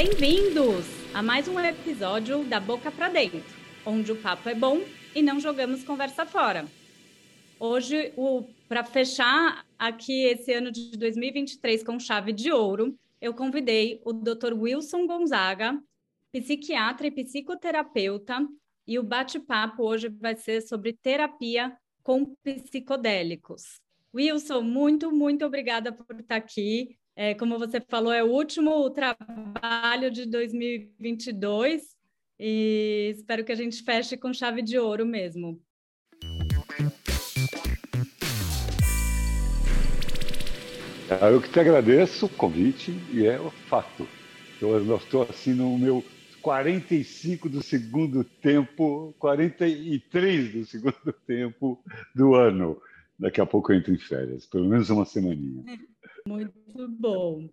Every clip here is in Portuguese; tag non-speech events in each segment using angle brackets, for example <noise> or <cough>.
Bem-vindos a mais um episódio da Boca para Dentro, onde o papo é bom e não jogamos conversa fora. Hoje, para fechar aqui esse ano de 2023 com chave de ouro, eu convidei o Dr. Wilson Gonzaga, psiquiatra e psicoterapeuta, e o bate-papo hoje vai ser sobre terapia com psicodélicos. Wilson, muito, muito obrigada por estar aqui. É, como você falou, é o último trabalho de 2022 e espero que a gente feche com chave de ouro mesmo. Ah, eu que te agradeço o convite e é o fato. Eu estou assim no meu 45 do segundo tempo, 43 do segundo <laughs> tempo do ano. Daqui a pouco eu entro em férias, pelo menos uma semaninha. Muito bom.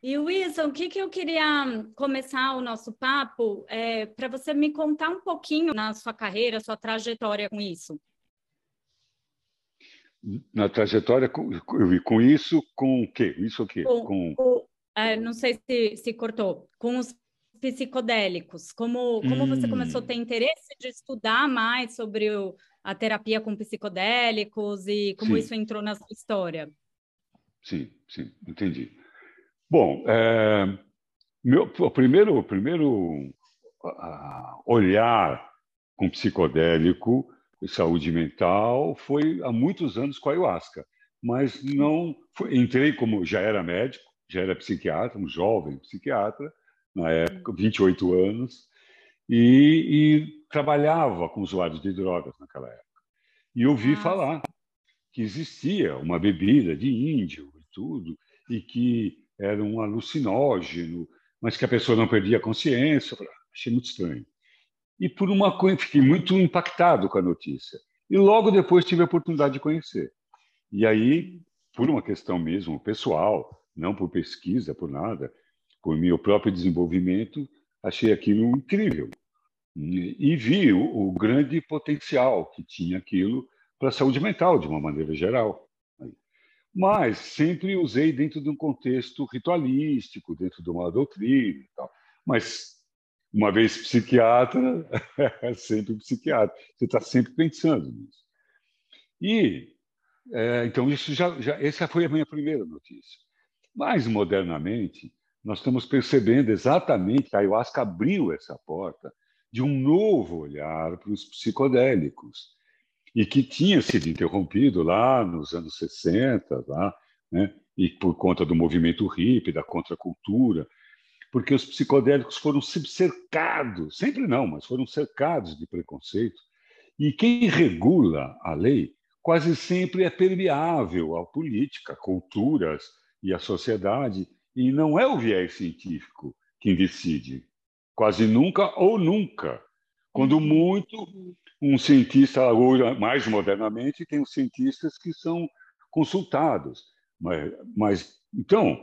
E Wilson, o que, que eu queria começar o nosso papo é, para você me contar um pouquinho na sua carreira, sua trajetória com isso. Na trajetória com, com isso, com o quê? Isso o quê? Com, com... É, não sei se, se cortou. Com os psicodélicos. Como, como hum. você começou a ter interesse de estudar mais sobre o, a terapia com psicodélicos e como sim. isso entrou na sua história? Sim, sim, entendi. Bom, é, meu, o primeiro, o primeiro olhar com psicodélico e saúde mental foi há muitos anos com a ayahuasca, mas não foi, entrei como já era médico, já era psiquiatra, um jovem psiquiatra na época, 28 anos, e, e trabalhava com usuários de drogas naquela época. E ouvi Nossa. falar que existia uma bebida de índio e tudo, e que era um alucinógeno, mas que a pessoa não perdia a consciência. Achei muito estranho. E por uma coisa, fiquei muito impactado com a notícia. E logo depois tive a oportunidade de conhecer. E aí, por uma questão mesmo pessoal, não por pesquisa, por nada, por meu próprio desenvolvimento, achei aquilo incrível. E vi o, o grande potencial que tinha aquilo para a saúde mental, de uma maneira geral. Mas sempre usei dentro de um contexto ritualístico, dentro de uma doutrina e tal. Mas, uma vez psiquiatra, <laughs> sempre psiquiatra. Você está sempre pensando nisso. E, é, então, isso já, já, essa foi a minha primeira notícia. Mais modernamente, nós estamos percebendo exatamente que a ayahuasca abriu essa porta de um novo olhar para os psicodélicos e que tinha sido interrompido lá nos anos 60, lá, né? e por conta do movimento hippie, da contracultura, porque os psicodélicos foram cercados, sempre não, mas foram cercados de preconceito, e quem regula a lei quase sempre é permeável à política, culturas e à sociedade, e não é o viés científico quem decide, quase nunca ou nunca. Quando muito, um cientista, mais modernamente, tem os cientistas que são consultados. Mas, mas então,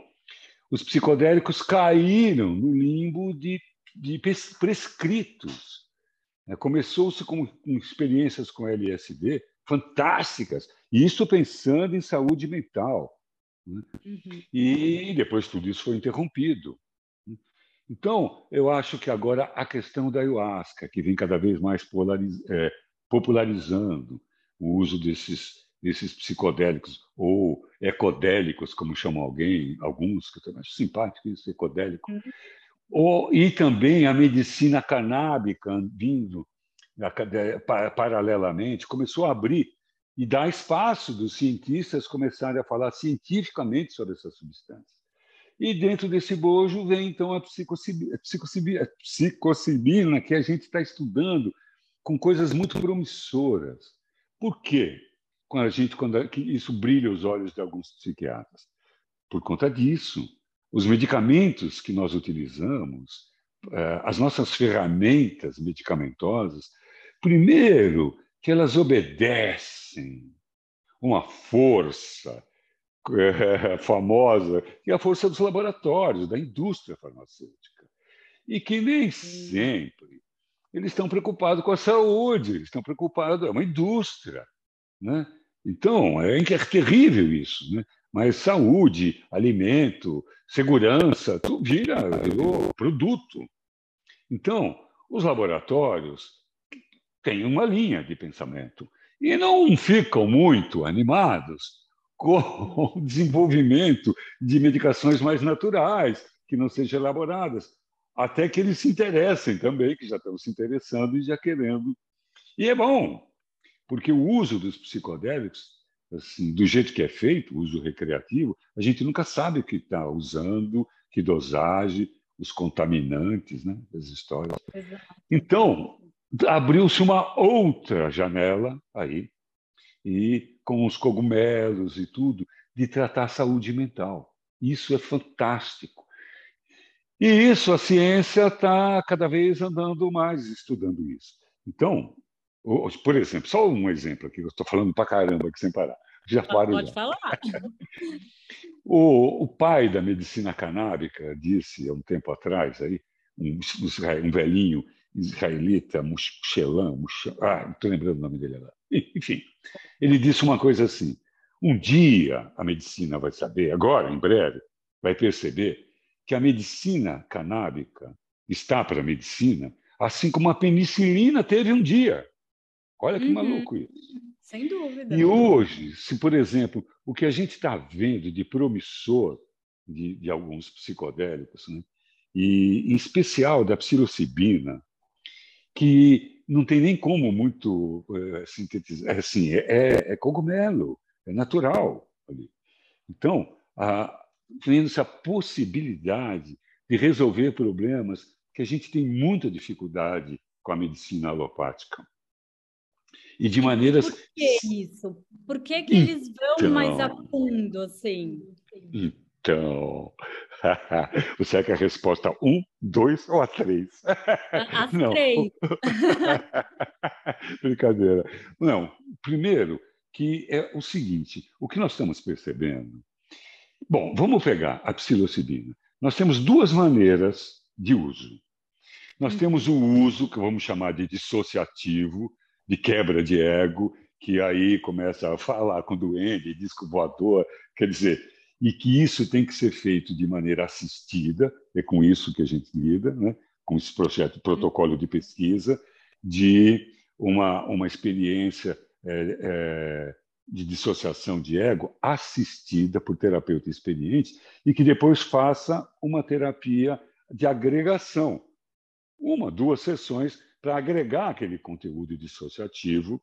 os psicodélicos caíram no limbo de, de prescritos. É, Começou-se com, com experiências com LSD fantásticas, e isso pensando em saúde mental. Né? Uhum. E depois tudo isso foi interrompido. Então, eu acho que agora a questão da ayahuasca, que vem cada vez mais polariz... é, popularizando o uso desses, desses psicodélicos, ou ecodélicos, como chamam alguém, alguns, que eu também acho simpático isso, ecodélico, uhum. ou, e também a medicina canábica vindo paralelamente, começou a abrir e dar espaço dos cientistas começarem a falar cientificamente sobre essa substância. E dentro desse bojo vem então a psicocibina, psicocibina que a gente está estudando com coisas muito promissoras. Por quê? Quando a gente, quando isso brilha os olhos de alguns psiquiatras. Por conta disso, os medicamentos que nós utilizamos, eh, as nossas ferramentas medicamentosas, primeiro, que elas obedecem uma força é, <laughs> famosa, que é a força dos laboratórios, da indústria farmacêutica. E que nem sempre eles estão preocupados com a saúde, estão preocupados, é uma indústria. Né? Então, é, é terrível isso. Né? mas saúde, alimento, segurança, tudo vira, virou produto. Então, os laboratórios têm uma linha de pensamento e não ficam muito animados com o desenvolvimento de medicações mais naturais, que não sejam elaboradas, até que eles se interessem também, que já estão se interessando e já querendo. E é bom, porque o uso dos psicodélicos, assim, do jeito que é feito, o uso recreativo, a gente nunca sabe o que está usando, que dosagem, os contaminantes, né, das histórias. Então, abriu-se uma outra janela aí, e com os cogumelos e tudo, de tratar a saúde mental. Isso é fantástico. E isso, a ciência está cada vez andando mais estudando isso. Então, por exemplo, só um exemplo aqui, eu estou falando para caramba aqui sem parar. Já paro Pode já. falar. <laughs> O, o, pai da medicina canábica disse há um tempo atrás, aí, um, um velhinho israelita, Mushelan, ah, não estou lembrando o nome dele agora. <laughs> Enfim, ele disse uma coisa assim: um dia a medicina vai saber, agora, em breve, vai perceber que a medicina canábica está para a medicina, assim como a penicilina teve um dia. Olha que uhum. maluco isso. Sem dúvida. E hoje, se, por exemplo, o que a gente está vendo de promissor de, de alguns psicodélicos, né? e em especial da psilocibina, que não tem nem como muito é, sintetizar, assim, é, é, é, cogumelo, é natural. Ali. Então, tendo-se a possibilidade de resolver problemas que a gente tem muita dificuldade com a medicina alopática. E de maneiras. Por que isso? Por que, que eles vão então, mais a fundo assim? Então, <laughs> você quer a resposta um, dois ou a três? As <laughs> Não. três. <laughs> Brincadeira. Não, primeiro que é o seguinte, o que nós estamos percebendo... Bom, vamos pegar a psilocibina. Nós temos duas maneiras de uso. Nós uhum. temos o uso que vamos chamar de dissociativo, de quebra de ego, que aí começa a falar com o doente, disco voador, quer dizer, e que isso tem que ser feito de maneira assistida, é com isso que a gente lida, né? com esse projeto, protocolo de pesquisa, de uma, uma experiência é, é, de dissociação de ego assistida por terapeuta experiente e que depois faça uma terapia de agregação, uma, duas sessões para agregar aquele conteúdo dissociativo.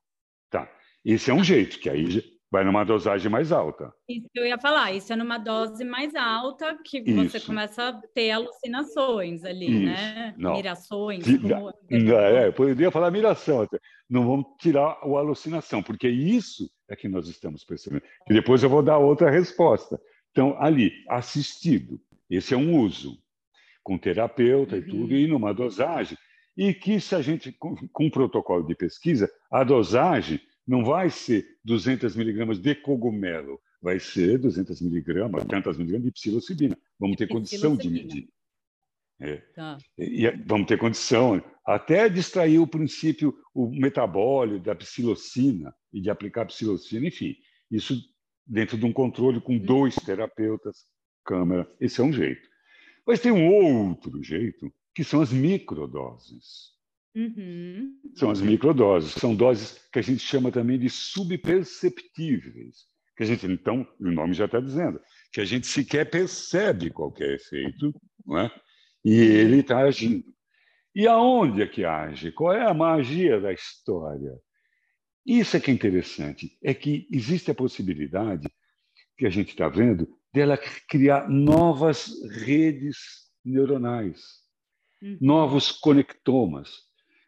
Tá. Esse é um jeito, que aí vai numa dosagem mais alta. Isso que eu ia falar, isso é numa dose mais alta que você começa a ter alucinações ali, isso. né? Não. Mirações. Como... É, eu poderia falar miração até. Não vamos tirar a alucinação, porque isso é que nós estamos percebendo. E depois eu vou dar outra resposta. Então, ali, assistido, esse é um uso, com terapeuta uhum. e tudo, e numa dosagem. E que se a gente, com, com um protocolo de pesquisa, a dosagem não vai ser 200 miligramas de cogumelo, vai ser 200 miligramas, tantas miligramas de psilocibina. Vamos ter condição de medir. É. Tá. E vamos ter condição até de extrair o princípio, o metabólio da psilocina e de aplicar psilocina, enfim, isso dentro de um controle com uhum. dois terapeutas, câmera, esse é um jeito. Mas tem um outro jeito, que são as microdoses. Uhum. São as microdoses, são doses que a gente chama também de subperceptíveis. Que a gente, então, o nome já está dizendo, que a gente sequer percebe qualquer efeito, não é? e ele está agindo. E aonde é que age? Qual é a magia da história? Isso é que é interessante, é que existe a possibilidade, que a gente está vendo, dela criar novas redes neuronais, uhum. novos conectomas.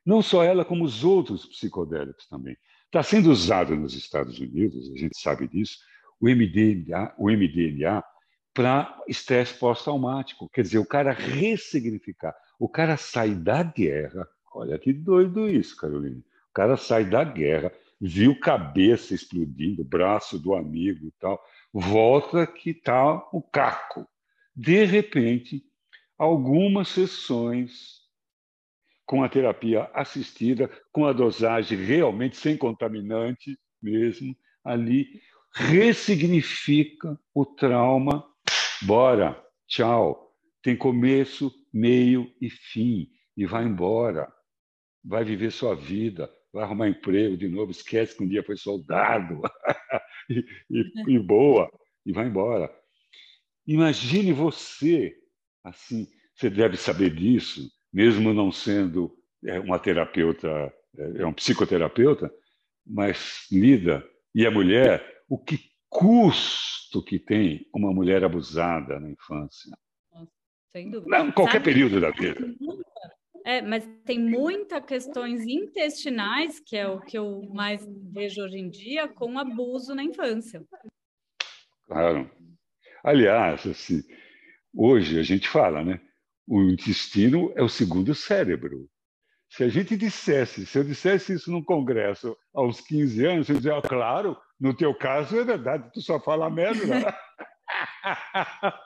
Não só ela, como os outros psicodélicos também. Está sendo usado nos Estados Unidos, a gente sabe disso, o MDMA, o MDMA para estresse pós-traumático. Quer dizer, o cara ressignificar. O cara sai da guerra. Olha que doido isso, Carolina. O cara sai da guerra, viu cabeça explodindo, braço do amigo e tal, volta que está o caco. De repente, algumas sessões com a terapia assistida, com a dosagem realmente sem contaminante mesmo, ali ressignifica o trauma. Bora, tchau. Tem começo, meio e fim. E vai embora. Vai viver sua vida, vai arrumar emprego de novo, esquece que um dia foi soldado. <laughs> e, e, <laughs> e boa, e vai embora. Imagine você, assim, você deve saber disso, mesmo não sendo é, uma terapeuta, é, é um psicoterapeuta, mas lida, e a mulher, o que custo que tem uma mulher abusada na infância. Sem dúvida. Não, qualquer Sabe, período da vida. É, mas tem muitas questões intestinais, que é o que eu mais vejo hoje em dia, com abuso na infância. Claro. Aliás, assim, hoje a gente fala, né? O intestino é o segundo cérebro. Se a gente dissesse, se eu dissesse isso num congresso aos 15 anos, você dizia, ah, claro, no teu caso é verdade, tu só fala merda. <laughs>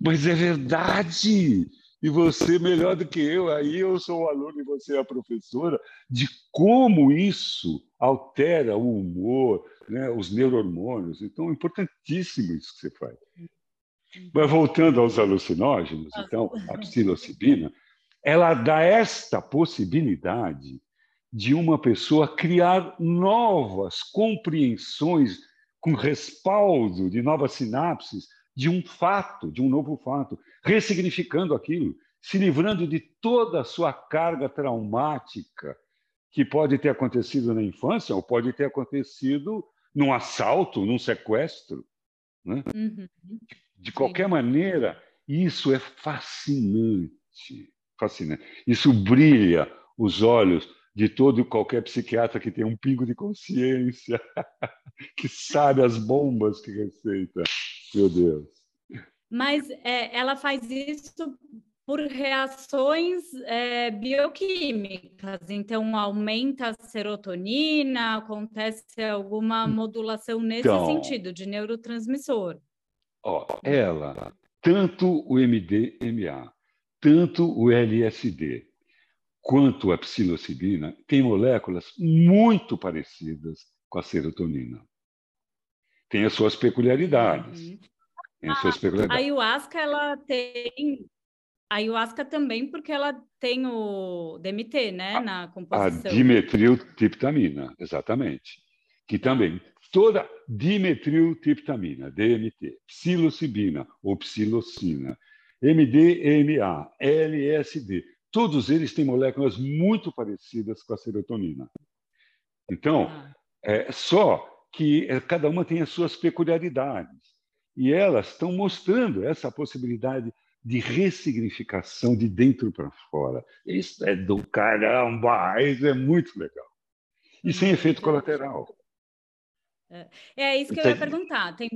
Mas é verdade. E você, melhor do que eu, aí eu sou o aluno e você é a professora, de como isso altera o humor, né, os neurohormônios. Então, é importantíssimo isso que você faz. Mas voltando aos alucinógenos, então, a psilocibina, ela dá esta possibilidade de uma pessoa criar novas compreensões com respaldo de novas sinapses de um fato, de um novo fato, ressignificando aquilo, se livrando de toda a sua carga traumática que pode ter acontecido na infância ou pode ter acontecido num assalto, num sequestro. Né? Uhum. De qualquer Sim. maneira, isso é fascinante, fascinante. Isso brilha os olhos de todo e qualquer psiquiatra que tem um pingo de consciência, <laughs> que sabe as bombas que receita. Meu Deus. Mas é, ela faz isso por reações é, bioquímicas. Então, aumenta a serotonina, acontece alguma hum. modulação nesse então, sentido, de neurotransmissor. Ó, ela, tanto o MDMA, tanto o LSD, quanto a psilocibina, tem moléculas muito parecidas com a serotonina. Tem as suas peculiaridades. Uhum. Tem as suas ah, peculiaridades. A ayahuasca, ela tem... A ayahuasca também, porque ela tem o DMT, né, na composição. A dimetiltriptamina, exatamente. Que também toda dimetiltriptamina, DMT, psilocibina ou psilocina, MDMA, LSD, todos eles têm moléculas muito parecidas com a serotonina. Então, ah. é só que é, cada uma tem as suas peculiaridades. E elas estão mostrando essa possibilidade de ressignificação de dentro para fora. Isso é do caramba, isso é muito legal. E sem efeito colateral. É, é isso que eu ia perguntar. Tem,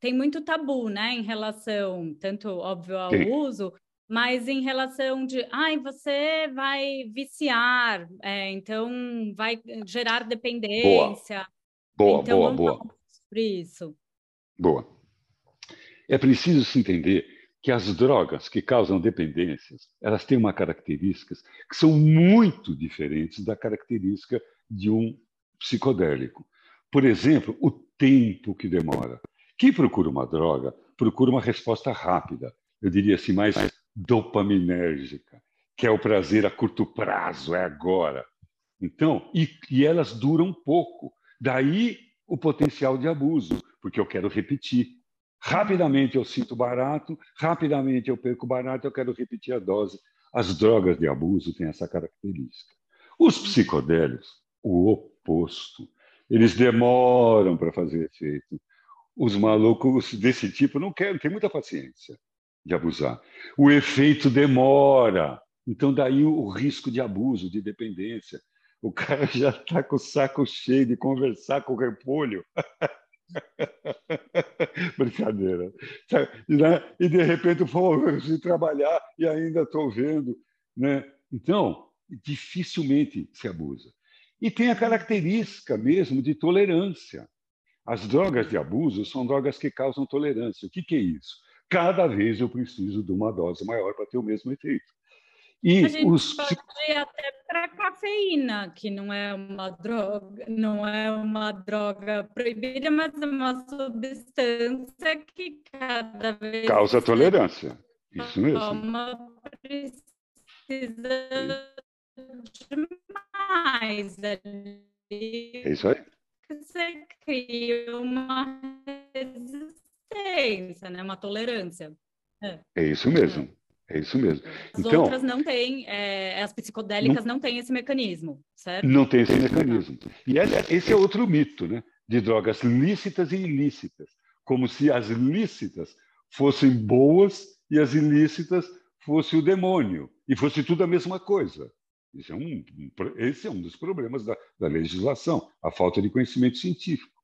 tem muito tabu, né, em relação, tanto, óbvio, ao Sim. uso, mas em relação de, ai, você vai viciar, é, então vai gerar dependência. Boa, então, boa, boa. Sobre isso. Boa. É preciso se entender que as drogas que causam dependências, elas têm uma característica que são muito diferentes da característica de um psicodélico. Por exemplo, o tempo que demora. Quem procura uma droga procura uma resposta rápida, eu diria assim, mais dopaminérgica, que é o prazer a curto prazo, é agora. Então, e, e elas duram pouco. Daí o potencial de abuso, porque eu quero repetir. Rapidamente eu sinto barato, rapidamente eu perco barato, eu quero repetir a dose. As drogas de abuso têm essa característica. Os psicodélicos, o oposto. Eles demoram para fazer efeito. Os malucos desse tipo não querem, tem muita paciência de abusar. O efeito demora. Então, daí o risco de abuso, de dependência. O cara <laughs> já está com o saco cheio de conversar com o repolho. <laughs> Brincadeira. E, né? e, de repente, vou de trabalhar e ainda estou vendo. Né? Então, dificilmente se abusa. E tem a característica mesmo de tolerância. As drogas de abuso são drogas que causam tolerância. O que, que é isso? Cada vez eu preciso de uma dose maior para ter o mesmo efeito. E a gente os... pode ir até para cafeína, que não é uma droga, não é uma droga proibida, mas é uma substância que cada vez causa tolerância. Isso mesmo. Toma, precisa de mais. É isso aí. Você cria uma resistência, né? uma tolerância. É, é isso mesmo. É isso mesmo. As então, outras não têm, é, as psicodélicas não, não têm esse mecanismo, certo? Não tem esse mecanismo. E esse, esse é outro mito, né? De drogas lícitas e ilícitas. Como se as lícitas fossem boas e as ilícitas fossem o demônio. E fosse tudo a mesma coisa. Esse é um, esse é um dos problemas da, da legislação, a falta de conhecimento científico.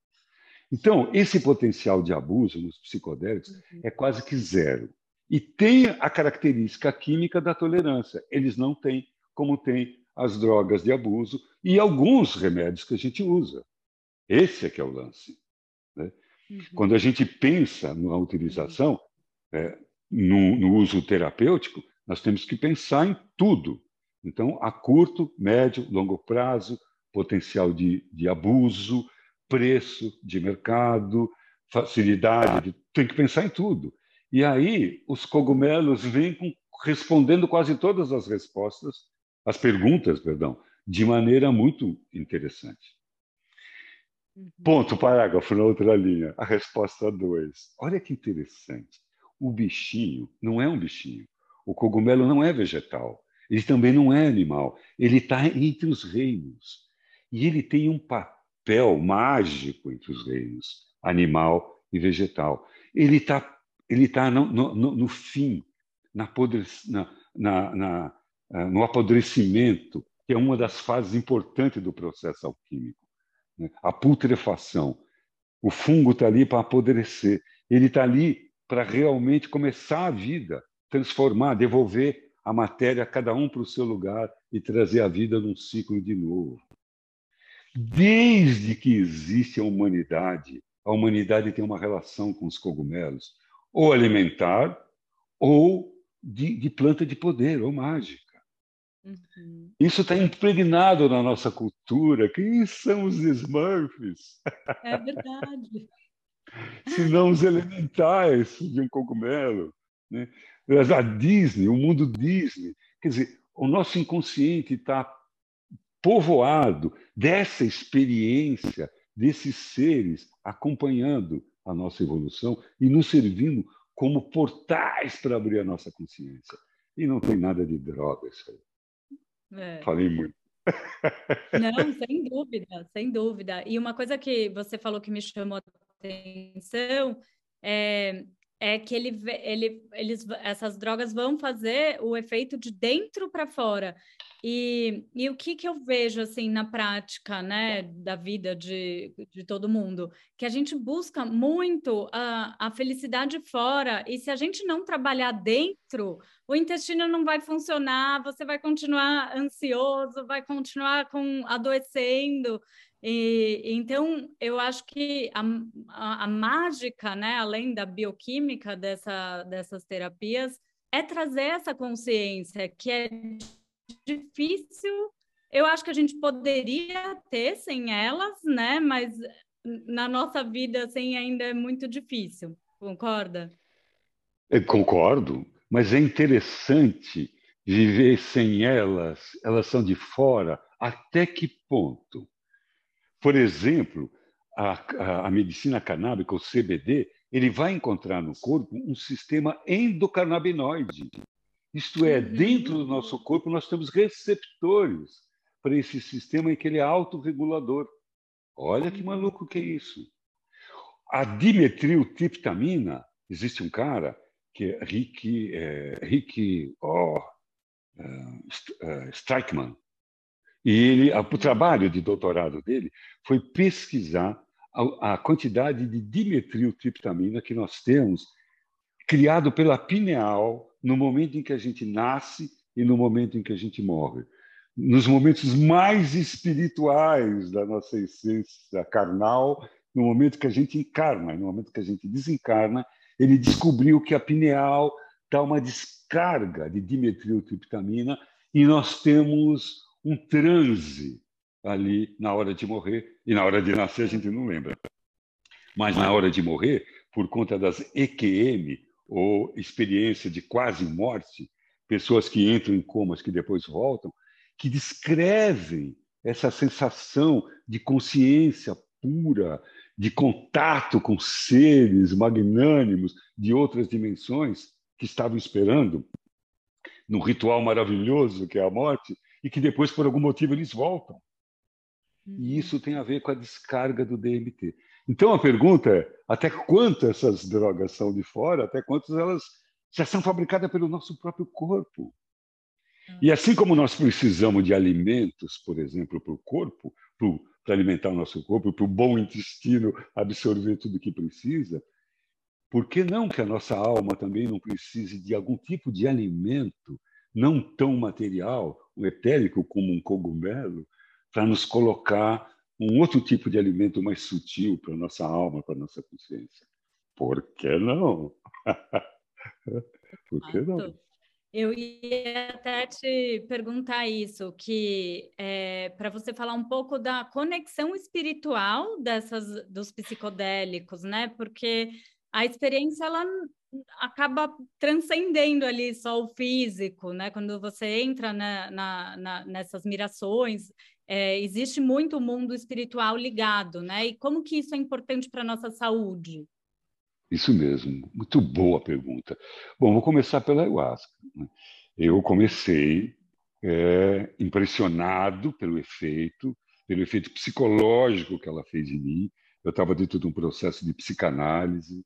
Então, esse potencial de abuso nos psicodélicos uhum. é quase que zero. E tem a característica química da tolerância. Eles não têm, como tem as drogas de abuso e alguns remédios que a gente usa. Esse é que é o lance. Né? Uhum. Quando a gente pensa na utilização, é, no, no uso terapêutico, nós temos que pensar em tudo. Então, a curto, médio, longo prazo, potencial de, de abuso, preço de mercado, facilidade, de... tem que pensar em tudo. E aí os cogumelos vêm com, respondendo quase todas as respostas, as perguntas, perdão, de maneira muito interessante. Uhum. Ponto, parágrafo na outra linha, a resposta 2. Olha que interessante. O bichinho não é um bichinho. O cogumelo não é vegetal. Ele também não é animal. Ele está entre os reinos. E ele tem um papel mágico entre os reinos, animal e vegetal. Ele está ele está no, no, no, fim, na, na, na, eh, no apodrecimento, que é uma das fases importantes do processo alquímico. Né? A putrefação. O fungo está ali para apodrecer. Ele está ali para realmente começar a vida, transformar, devolver a matéria, cada um para o seu lugar e trazer a vida num ciclo de novo. Desde que existe a humanidade, a humanidade tem uma relação com os cogumelos ou alimentar, ou de, de planta de poder, ou mágica. Uhum. Isso está impregnado na nossa cultura. Quem são os Smurfs? É verdade. <laughs> Se não os elementais de um cogumelo. Né? A Disney, o mundo Disney. Quer dizer, o nosso inconsciente está povoado dessa experiência, desses seres acompanhando a nossa evolução e nos servindo como portais para abrir a nossa consciência. E não tem nada de droga isso aí. É. Falei muito. Não, sem dúvida, sem dúvida. E uma coisa que você falou que me chamou a atenção é é que ele, ele, eles, essas drogas vão fazer o efeito de dentro para fora. E, e o que, que eu vejo assim na prática, né, da vida de, de todo mundo, que a gente busca muito a, a felicidade fora, e se a gente não trabalhar dentro, o intestino não vai funcionar, você vai continuar ansioso, vai continuar com adoecendo. E, então, eu acho que a, a, a, mágica, né, além da bioquímica dessa, dessas terapias, é trazer essa consciência que é difícil. Eu acho que a gente poderia ter sem elas, né? Mas na nossa vida, assim, ainda é muito difícil. Concorda? Eu concordo, mas é interessante viver sem elas. Elas são de fora. Até que ponto? Por exemplo, a, a, a medicina canábica, o CBD, ele vai encontrar no corpo um sistema endocannabinoide. Isto é, uhum. dentro do nosso corpo nós temos receptores para esse sistema em que ele é autorregulador. Olha que maluco que é isso. A dimetiltriptamina, existe um cara que é Rick, é, Rick oh, uh, Strikeman, e ele, o trabalho de doutorado dele foi pesquisar a, a quantidade de dimetiltriptamina que nós temos criado pela pineal no momento em que a gente nasce e no momento em que a gente morre. Nos momentos mais espirituais da nossa essência carnal, no momento que a gente encarna, no momento que a gente desencarna, ele descobriu que a pineal dá uma descarga de dimetiltriptamina e nós temos um transe ali na hora de morrer e na hora de nascer a gente não lembra. Mas na hora de morrer, por conta das EQM, ou experiência de quase morte, pessoas que entram em comas que depois voltam, que descrevem essa sensação de consciência pura, de contato com seres magnânimos de outras dimensões que estavam esperando no ritual maravilhoso que é a morte e que depois por algum motivo eles voltam. E uhum. isso tem a ver com a descarga do DMT. Então a pergunta é: até quanto essas drogas são de fora? Até quantas elas já são fabricadas pelo nosso próprio corpo? E assim como nós precisamos de alimentos, por exemplo, para o corpo, para alimentar o nosso corpo, para o bom intestino absorver tudo o que precisa, por que não que a nossa alma também não precise de algum tipo de alimento não tão material, um etérico como um cogumelo, para nos colocar um outro tipo de alimento mais sutil para nossa alma, para nossa consciência? Por que não? <laughs> por que não? Eu ia até te perguntar isso, que é, para você falar um pouco da conexão espiritual dessas dos psicodélicos, né? Porque a experiência ela acaba transcendendo ali só o físico, né? Quando você entra na, na, na, nessas mirações, é, existe muito o mundo espiritual ligado, né? E como que isso é importante para a nossa saúde? Isso mesmo, muito boa pergunta. Bom, vou começar pela ayahuasca. Né? Eu comecei é, impressionado pelo efeito, pelo efeito psicológico que ela fez em mim. Eu estava dentro de um processo de psicanálise,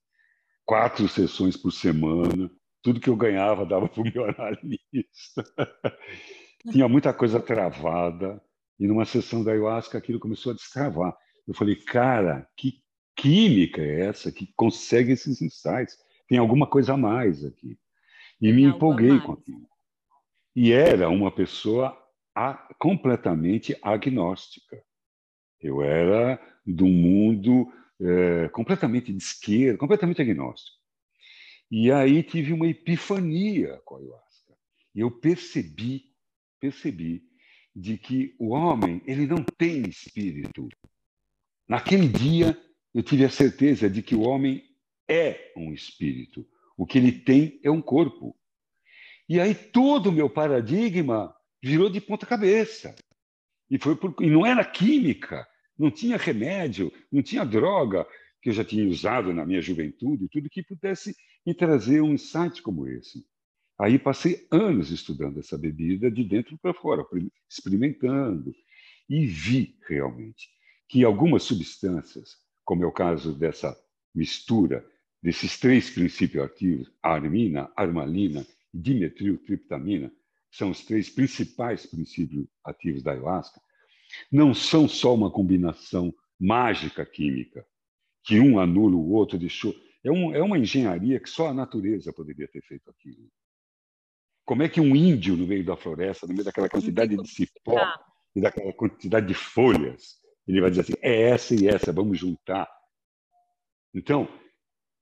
quatro sessões por semana, tudo que eu ganhava dava para o meu analista. <laughs> Tinha muita coisa travada, e numa sessão da ayahuasca aquilo começou a destravar. Eu falei, cara, que química é essa que consegue esses insights? Tem alguma coisa a mais aqui. E me empolguei com aquilo. E era uma pessoa a, completamente agnóstica. Eu era um mundo é, completamente de esquerda, completamente agnóstico. E aí tive uma epifania com a ayahuasca. E eu percebi, percebi de que o homem ele não tem espírito. Naquele dia eu tive a certeza de que o homem é um espírito. O que ele tem é um corpo. E aí todo o meu paradigma virou de ponta cabeça. E, foi por... e não era química, não tinha remédio, não tinha droga que eu já tinha usado na minha juventude, tudo que pudesse me trazer um insight como esse. Aí passei anos estudando essa bebida de dentro para fora, experimentando, e vi realmente que algumas substâncias como é o caso dessa mistura desses três princípios ativos, armina, armalina e dimetiltriptamina, são os três principais princípios ativos da ayahuasca, não são só uma combinação mágica química, que um anula o outro, deixou. É, um, é uma engenharia que só a natureza poderia ter feito aquilo. Como é que um índio no meio da floresta, no meio daquela quantidade de cipó e daquela quantidade de folhas, ele vai dizer assim: é essa e essa, vamos juntar. Então,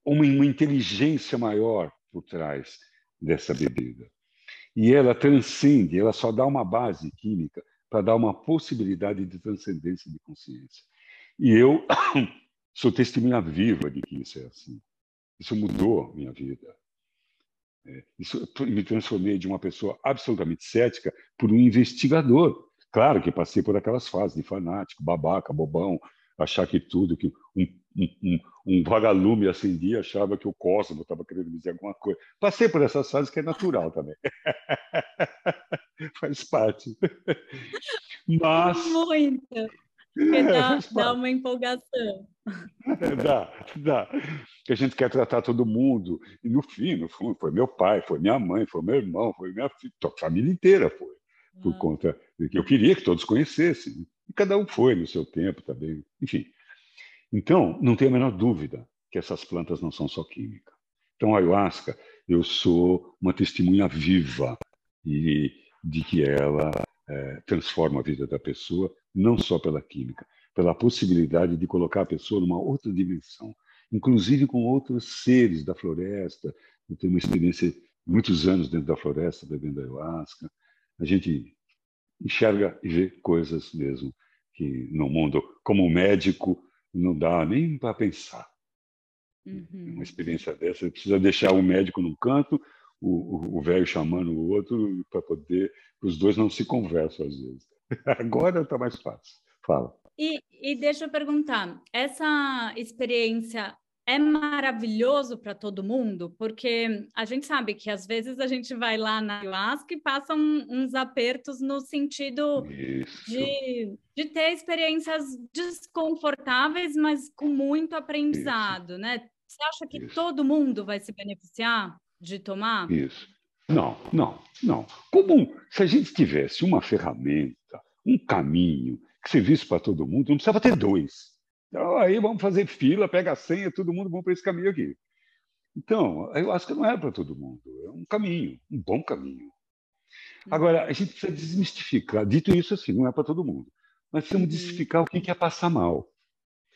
uma, uma inteligência maior por trás dessa bebida. E ela transcende, ela só dá uma base química para dar uma possibilidade de transcendência de consciência. E eu <coughs> sou testemunha viva de que isso é assim. Isso mudou minha vida. É, isso me transformei de uma pessoa absolutamente cética por um investigador Claro que passei por aquelas fases de fanático, babaca, bobão, achar que tudo, que um, um, um vagalume acendia, achava que o cosmos estava querendo dizer alguma coisa. Passei por essas fases que é natural também. <laughs> Faz parte. Mas. <laughs> Muito. Porque dá, dá uma empolgação. <laughs> dá, dá. Que a gente quer tratar todo mundo. E no fim, no fundo, foi meu pai, foi minha mãe, foi meu irmão, foi minha filha, a família inteira foi por ah. conta de que eu queria que todos conhecessem. E cada um foi no seu tempo também. Enfim. Então, não tenho a menor dúvida que essas plantas não são só química. Então, a ayahuasca, eu sou uma testemunha viva e de que ela é, transforma a vida da pessoa, não só pela química, pela possibilidade de colocar a pessoa numa outra dimensão, inclusive com outros seres da floresta. Eu tenho uma experiência muitos anos dentro da floresta, bebendo ayahuasca. a gente enxerga e vê coisas mesmo que no mundo, como médico, não dá nem para pensar. Uhum. Uma experiência dessa, precisa deixar o médico num canto, o velho chamando o outro, para poder. Os dois não se conversam às vezes. <laughs> Agora está mais fácil. Fala. E, e deixa eu perguntar, essa experiência é maravilhoso para todo mundo, porque a gente sabe que às vezes a gente vai lá na ayahuasca e passa um, uns apertos no sentido de, de ter experiências desconfortáveis, mas com muito aprendizado, Isso. né? Você acha que Isso. todo mundo vai se beneficiar de tomar? Isso. Não, não, não. Como se a gente tivesse uma ferramenta, um caminho que servisse para todo mundo, não precisava ter dois. Então, aí vamos fazer fila, pega a senha, todo mundo vamos para esse caminho aqui. Então, eu acho que não é para todo mundo, é um caminho, um bom caminho. Agora, a gente precisa desmistificar, dito isso assim, não é para todo mundo, mas precisamos uhum. desmistificar o que é passar mal.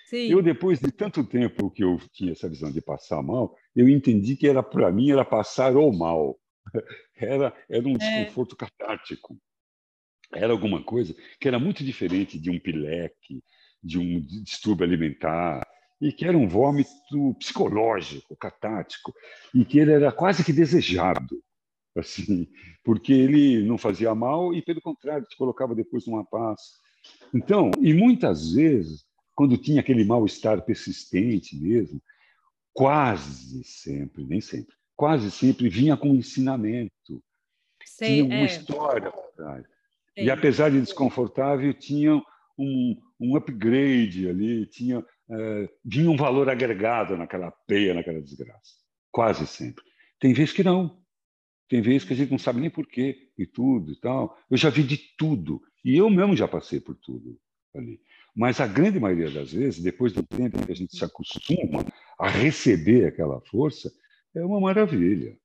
Sim. Eu, depois de tanto tempo que eu tinha essa visão de passar mal, eu entendi que era para mim era passar o mal. <laughs> Era, era um é. desconforto catártico. Era alguma coisa que era muito diferente de um pileque, de um distúrbio alimentar, e que era um vômito psicológico, catático, e que ele era quase que desejado, assim, porque ele não fazia mal e, pelo contrário, te colocava depois numa paz. Então, e muitas vezes quando tinha aquele mal-estar persistente mesmo, quase sempre, nem sempre, quase sempre vinha com um ensinamento. Sei, tinha uma é. história por trás. E apesar de desconfortável, tinha um, um upgrade ali, tinha, é, vinha um valor agregado naquela peia, naquela desgraça. Quase sempre. Tem vezes que não. Tem vezes que a gente não sabe nem porquê e tudo e tal. Eu já vi de tudo. E eu mesmo já passei por tudo ali. Mas a grande maioria das vezes, depois do tempo que a gente se acostuma a receber aquela força, é uma maravilha.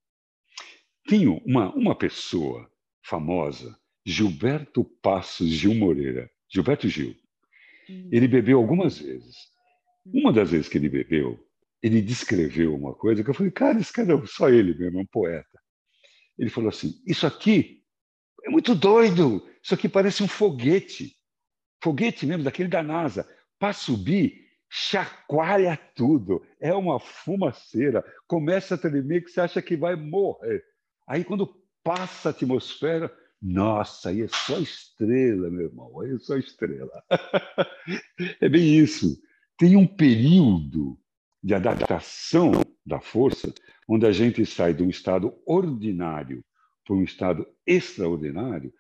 Tinha uma, uma pessoa famosa, Gilberto Passos Gil Moreira, Gilberto Gil. Hum. Ele bebeu algumas vezes. Uma das vezes que ele bebeu, ele descreveu uma coisa que eu falei, cara, esse cara é só ele mesmo, é um poeta. Ele falou assim: Isso aqui é muito doido, isso aqui parece um foguete foguete mesmo, daquele da NASA, para subir, chacoalha tudo. É uma fumaceira. Começa a tremer que você acha que vai morrer. Aí, quando passa a atmosfera, nossa, aí é só estrela, meu irmão, aí é só estrela. <laughs> é bem isso. Tem um período de adaptação da força, onde a gente sai de um estado ordinário para um estado extraordinário,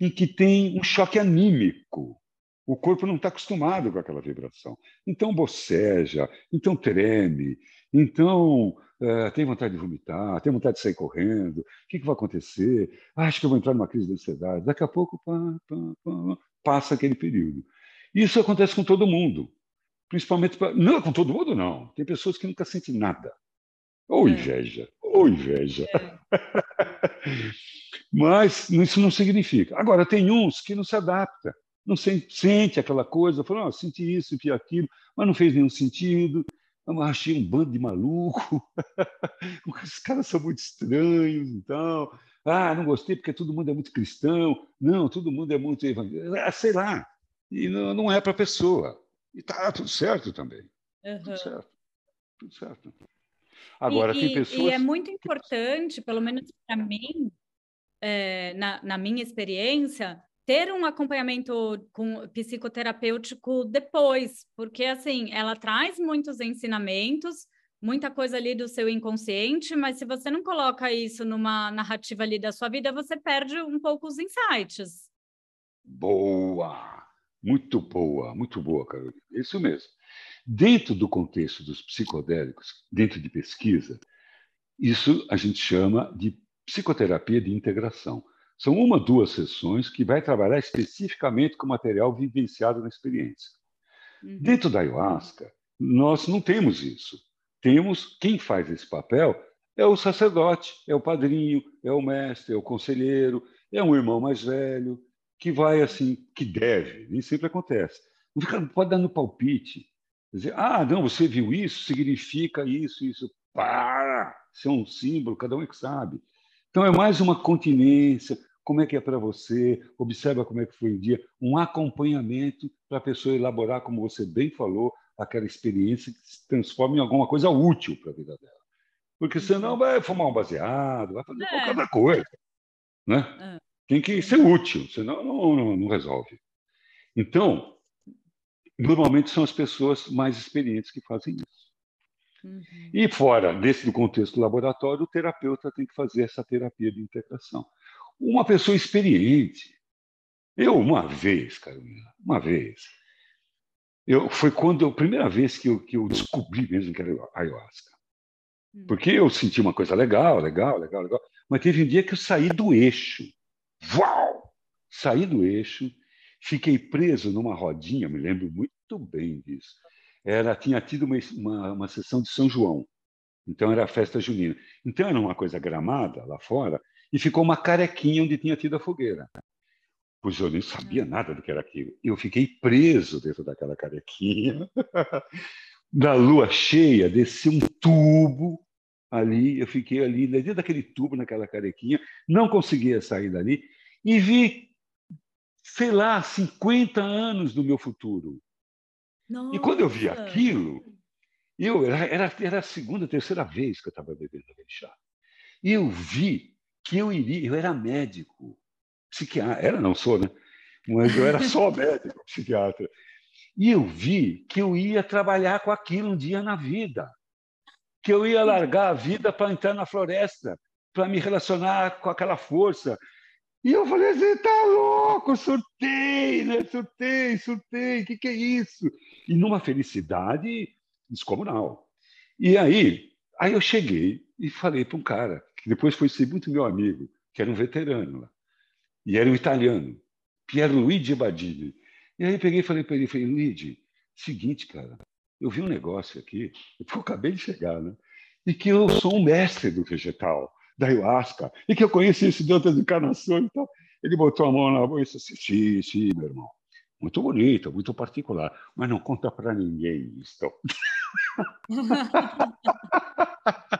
em que tem um choque anímico. O corpo não está acostumado com aquela vibração. Então boceja, então treme, então é, tem vontade de vomitar, tem vontade de sair correndo. O que, que vai acontecer? Acho que eu vou entrar numa crise de ansiedade. Daqui a pouco pá, pá, pá, passa aquele período. Isso acontece com todo mundo. Principalmente. Pra... Não, com todo mundo não. Tem pessoas que nunca sentem nada. Ou é. inveja, ou inveja. É. <laughs> Mas isso não significa. Agora, tem uns que não se adaptam não sente aquela coisa, falou, oh, senti isso, senti aquilo, mas não fez nenhum sentido. Eu achei um bando de maluco. <laughs> Os caras são muito estranhos, então. Ah, não gostei porque todo mundo é muito cristão. Não, todo mundo é muito evangélico. Ah, sei lá. E não, não é para a pessoa. E está tudo certo também. Uhum. Tudo certo. Tudo certo. Agora, e, tem pessoas. E é muito importante, pelo menos para mim, é, na, na minha experiência, ter um acompanhamento com psicoterapêutico depois, porque assim, ela traz muitos ensinamentos, muita coisa ali do seu inconsciente, mas se você não coloca isso numa narrativa ali da sua vida, você perde um pouco os insights. Boa! Muito boa, muito boa, Carolina. Isso mesmo. Dentro do contexto dos psicodélicos, dentro de pesquisa, isso a gente chama de psicoterapia de integração. São uma, duas sessões que vai trabalhar especificamente com material vivenciado na experiência. Uhum. Dentro da ayahuasca, nós não temos isso. Temos quem faz esse papel é o sacerdote, é o padrinho, é o mestre, é o conselheiro, é um irmão mais velho que vai assim, que deve, nem sempre acontece. Não, fica, não pode dar no palpite. Dizer, ah, não, você viu isso, significa isso, isso. Para! Isso é um símbolo, cada um é que sabe. Então, é mais uma continência, como é que é para você, observa como é que foi o dia, um acompanhamento para a pessoa elaborar, como você bem falou, aquela experiência que se transforma em alguma coisa útil para a vida dela. Porque senão vai fumar um baseado, vai fazer é. qualquer coisa. Né? É. Tem que ser útil, senão não, não, não resolve. Então, normalmente são as pessoas mais experientes que fazem isso. Uhum. E fora desse do contexto laboratório, o terapeuta tem que fazer essa terapia de integração. Uma pessoa experiente. Eu, uma vez, Carolina, uma vez, eu, foi quando a primeira vez que eu, que eu descobri mesmo que era ayahuasca. Hum. Porque eu senti uma coisa legal, legal, legal, legal. Mas teve um dia que eu saí do eixo. Uau! Saí do eixo, fiquei preso numa rodinha, me lembro muito bem disso. Era, tinha tido uma, uma, uma sessão de São João. Então era a festa junina. Então era uma coisa gramada lá fora e ficou uma carequinha onde tinha tido a fogueira. Pois eu nem sabia hum. nada do que era aquilo. Eu fiquei preso dentro daquela carequinha. <laughs> da lua cheia, desci um tubo ali, eu fiquei ali dentro daquele tubo, naquela carequinha, não conseguia sair dali e vi, sei lá, 50 anos do meu futuro. Nossa. E quando eu vi aquilo, eu era, era a segunda, terceira vez que eu estava bebendo aquele chá. E eu vi que eu iria, eu era médico, psiquiatra, era, não sou, né? Mas eu era só <laughs> médico, psiquiatra. E eu vi que eu ia trabalhar com aquilo um dia na vida, que eu ia largar a vida para entrar na floresta, para me relacionar com aquela força. E eu falei assim, tá louco, surtei, né? Surtei, surtei, o que, que é isso? E numa felicidade descomunal. E aí, aí eu cheguei e falei para um cara, depois foi ser muito meu amigo, que era um veterano lá. E era um italiano, Pierluigi Badini. E aí peguei e falei para ele, falei, Luigi, seguinte, cara, eu vi um negócio aqui, <laughs> eu acabei de chegar, né? E que eu sou um mestre do vegetal, da ayahuasca, e que eu conheci isso de outras encarnações. Então, ele botou a mão na boca e disse assim, sim, sim, meu irmão, muito bonito, muito particular, mas não conta para ninguém isso. <laughs> <laughs>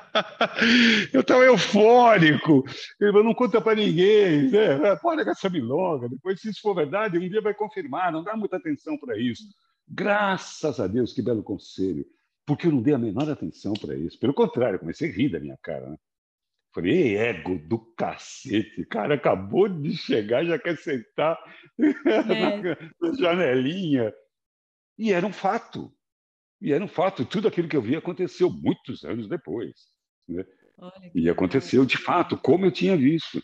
eu estava eufórico. Ele falou, não conta para ninguém, né? Pode essa milonga. Depois, se isso for verdade, um dia vai confirmar. Não dá muita atenção para isso. Graças a Deus, que belo conselho. Porque eu não dei a menor atenção para isso. Pelo contrário, comecei a rir da minha cara. Né? Falei, ego do cacete, cara, acabou de chegar, já quer sentar é. <laughs> na janelinha. E era um fato. E era um fato. Tudo aquilo que eu vi aconteceu muitos anos depois. Né? E aconteceu de fato, como eu tinha visto.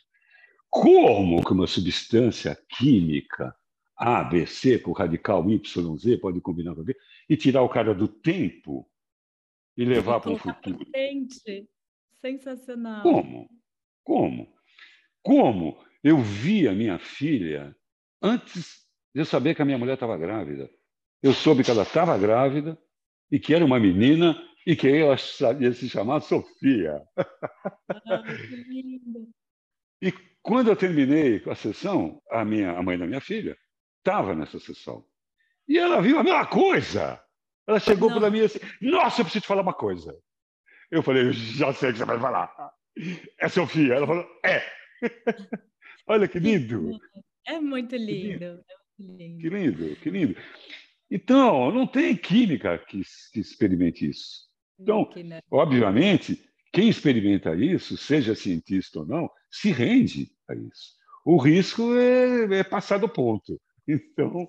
Como que uma substância química A, B, C, com radical Y, Z, pode combinar com B, e tirar o cara do tempo e levar para um futuro. Frente. Sensacional. Como? Como? Como eu vi a minha filha antes de eu saber que a minha mulher estava grávida. Eu soube que ela estava grávida e que era uma menina e que ela ia se chamar Sofia. Ah, e quando eu terminei a sessão, a, minha, a mãe da minha filha estava nessa sessão. E ela viu a mesma coisa. Ela chegou para mim assim: Nossa, eu preciso te falar uma coisa. Eu falei: Já sei o que você vai falar. É Sofia. Ela falou: É. <laughs> Olha que lindo. É muito lindo. É muito lindo. Que lindo, que lindo. Então, não tem química que, que experimente isso. Então, obviamente, quem experimenta isso, seja cientista ou não, se rende a isso. O risco é, é passar do ponto. <laughs> Então,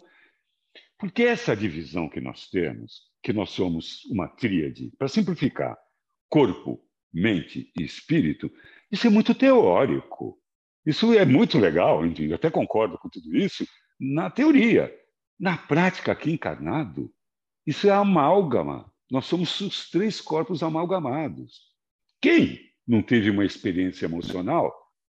porque essa divisão que nós temos, que nós somos uma tríade, para simplificar, corpo, mente e espírito, isso é muito teórico. Isso é muito legal, eu até concordo com tudo isso, na teoria. Na prática, aqui encarnado, isso é amálgama. Nós somos os três corpos amalgamados. Quem não teve uma experiência emocional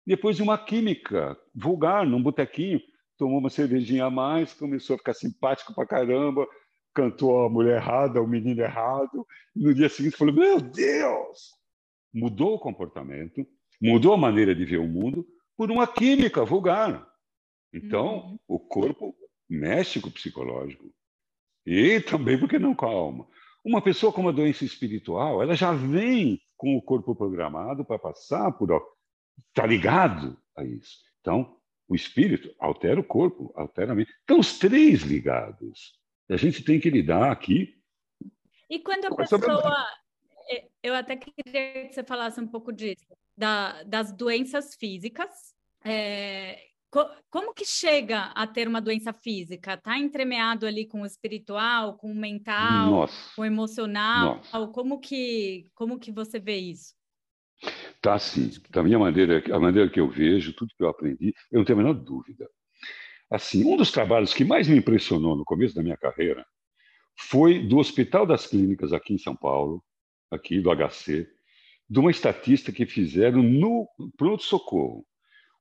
depois de uma química vulgar, num botequinho, tomou uma cervejinha a mais, começou a ficar simpático pra caramba, cantou a mulher errada, o menino errado, e no dia seguinte falou: Meu Deus! Mudou o comportamento, mudou a maneira de ver o mundo por uma química vulgar. Então, uhum. o corpo mexe com o psicológico. E também, porque não com a alma. Uma pessoa com uma doença espiritual, ela já vem com o corpo programado para passar por. Está ligado a isso. Então, O espírito altera o corpo, altera a mente. Estão os três ligados. A gente tem que lidar aqui. E quando a pessoa. É, eu até queria que você falasse um pouco disso, da, das doenças físicas. É, co como que chega a ter uma doença física? Está entremeado ali com o espiritual, com o mental, Nossa. com o emocional? Nossa. Como que, como que você vê isso? Tá sim. Da minha maneira, a maneira que eu vejo, tudo que eu aprendi, eu não tenho a menor dúvida. Assim, um dos trabalhos que mais me impressionou no começo da minha carreira foi do Hospital das Clínicas aqui em São Paulo, aqui do HC, de uma estatística que fizeram no pronto-socorro.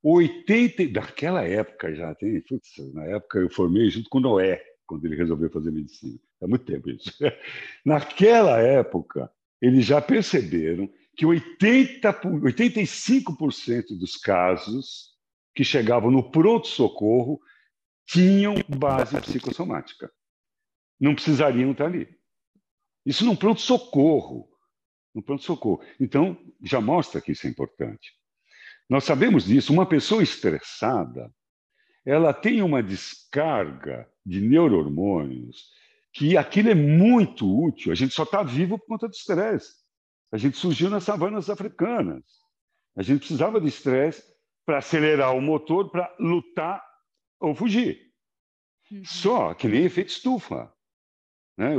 80, daquela época já tem, putz, na época eu formei junto com Noé, quando ele resolveu fazer medicina. Há muito tempo isso. <laughs> Naquela época, eles já perceberam que 80, 85% dos casos que chegavam no pronto-socorro tinham base psicossomática. Não precisariam estar ali. Isso num pronto-socorro. No pronto-socorro. Então, já mostra que isso é importante. Nós sabemos disso. Uma pessoa estressada, ela tem uma descarga de neurohormônios que aquilo é muito útil. A gente só está vivo por conta do estresse. A gente surgiu nas savanas africanas. A gente precisava de estresse para acelerar o motor, para lutar ou fugir. Uhum. Só que nem efeito estufa. Né?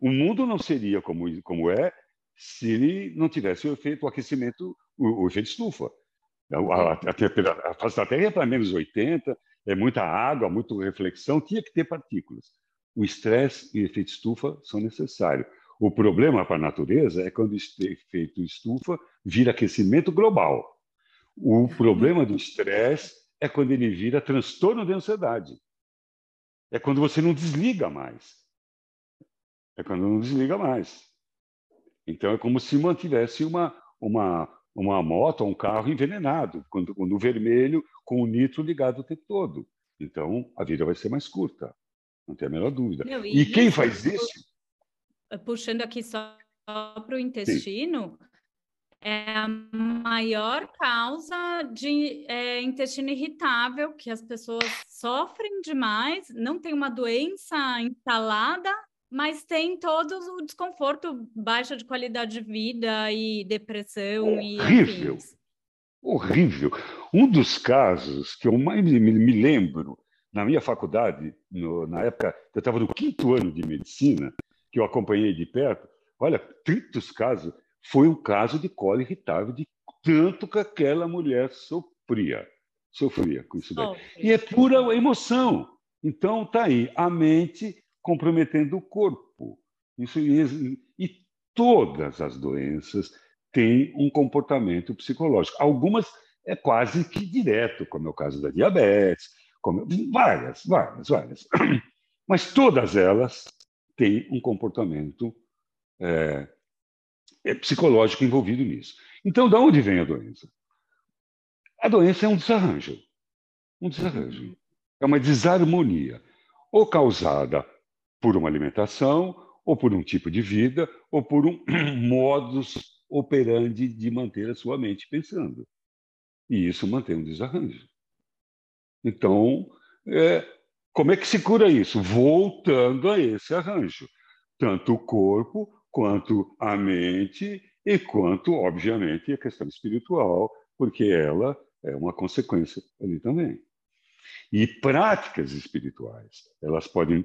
O mundo não seria como, como é se ele não tivesse o efeito o aquecimento, o, o efeito estufa. A, a, a, a fase da Terra é para menos 80, é muita água, muita reflexão, tinha que ter partículas. O estresse e o efeito estufa são necessários. O problema para a natureza é quando o efeito estufa vira aquecimento global. O problema do estresse é quando ele vira transtorno de ansiedade. É quando você não desliga mais. É quando não desliga mais. Então é como se mantivesse uma, uma, uma moto ou um carro envenenado, quando, quando o vermelho com o nitro ligado o tempo todo. Então a vida vai ser mais curta, não tem a menor dúvida. Não, e, e quem faz isso? puxando aqui só para o intestino, Sim. é a maior causa de é, intestino irritável, que as pessoas sofrem demais, não tem uma doença instalada, mas tem todo o desconforto, baixa de qualidade de vida e depressão Horrível. e Horrível. Um dos casos que eu mais me, lembro na minha faculdade, no, na época, eu estava no quinto ano de medicina, que eu acompanhei de perto, olha, tantos casos, foi um caso de colo irritável, de tanto que aquela mulher sofria, sofria com isso daí. E é pura emoção. Então, tá aí, a mente comprometendo o corpo. Isso, e, todas as doenças têm um comportamento psicológico. Algumas é quase que direto, como é o caso da diabetes, como, várias, várias, várias. <clears throat> Mas todas elas tem um comportamento é, é psicológico envolvido nisso. Então, de onde vem a doença? A doença é um desarranjo. Um desarranjo. É uma desarmonia, ou causada por uma alimentação, ou por um tipo de vida, ou por um <clears throat> modus operandi de manter a sua mente pensando. E isso mantém um desarranjo. Então, é, como é que se cura isso? Voltando a esse arranjo. Tanto o corpo, quanto a mente, e quanto, obviamente, a questão espiritual, porque ela é uma consequência ali também. E práticas espirituais, elas podem,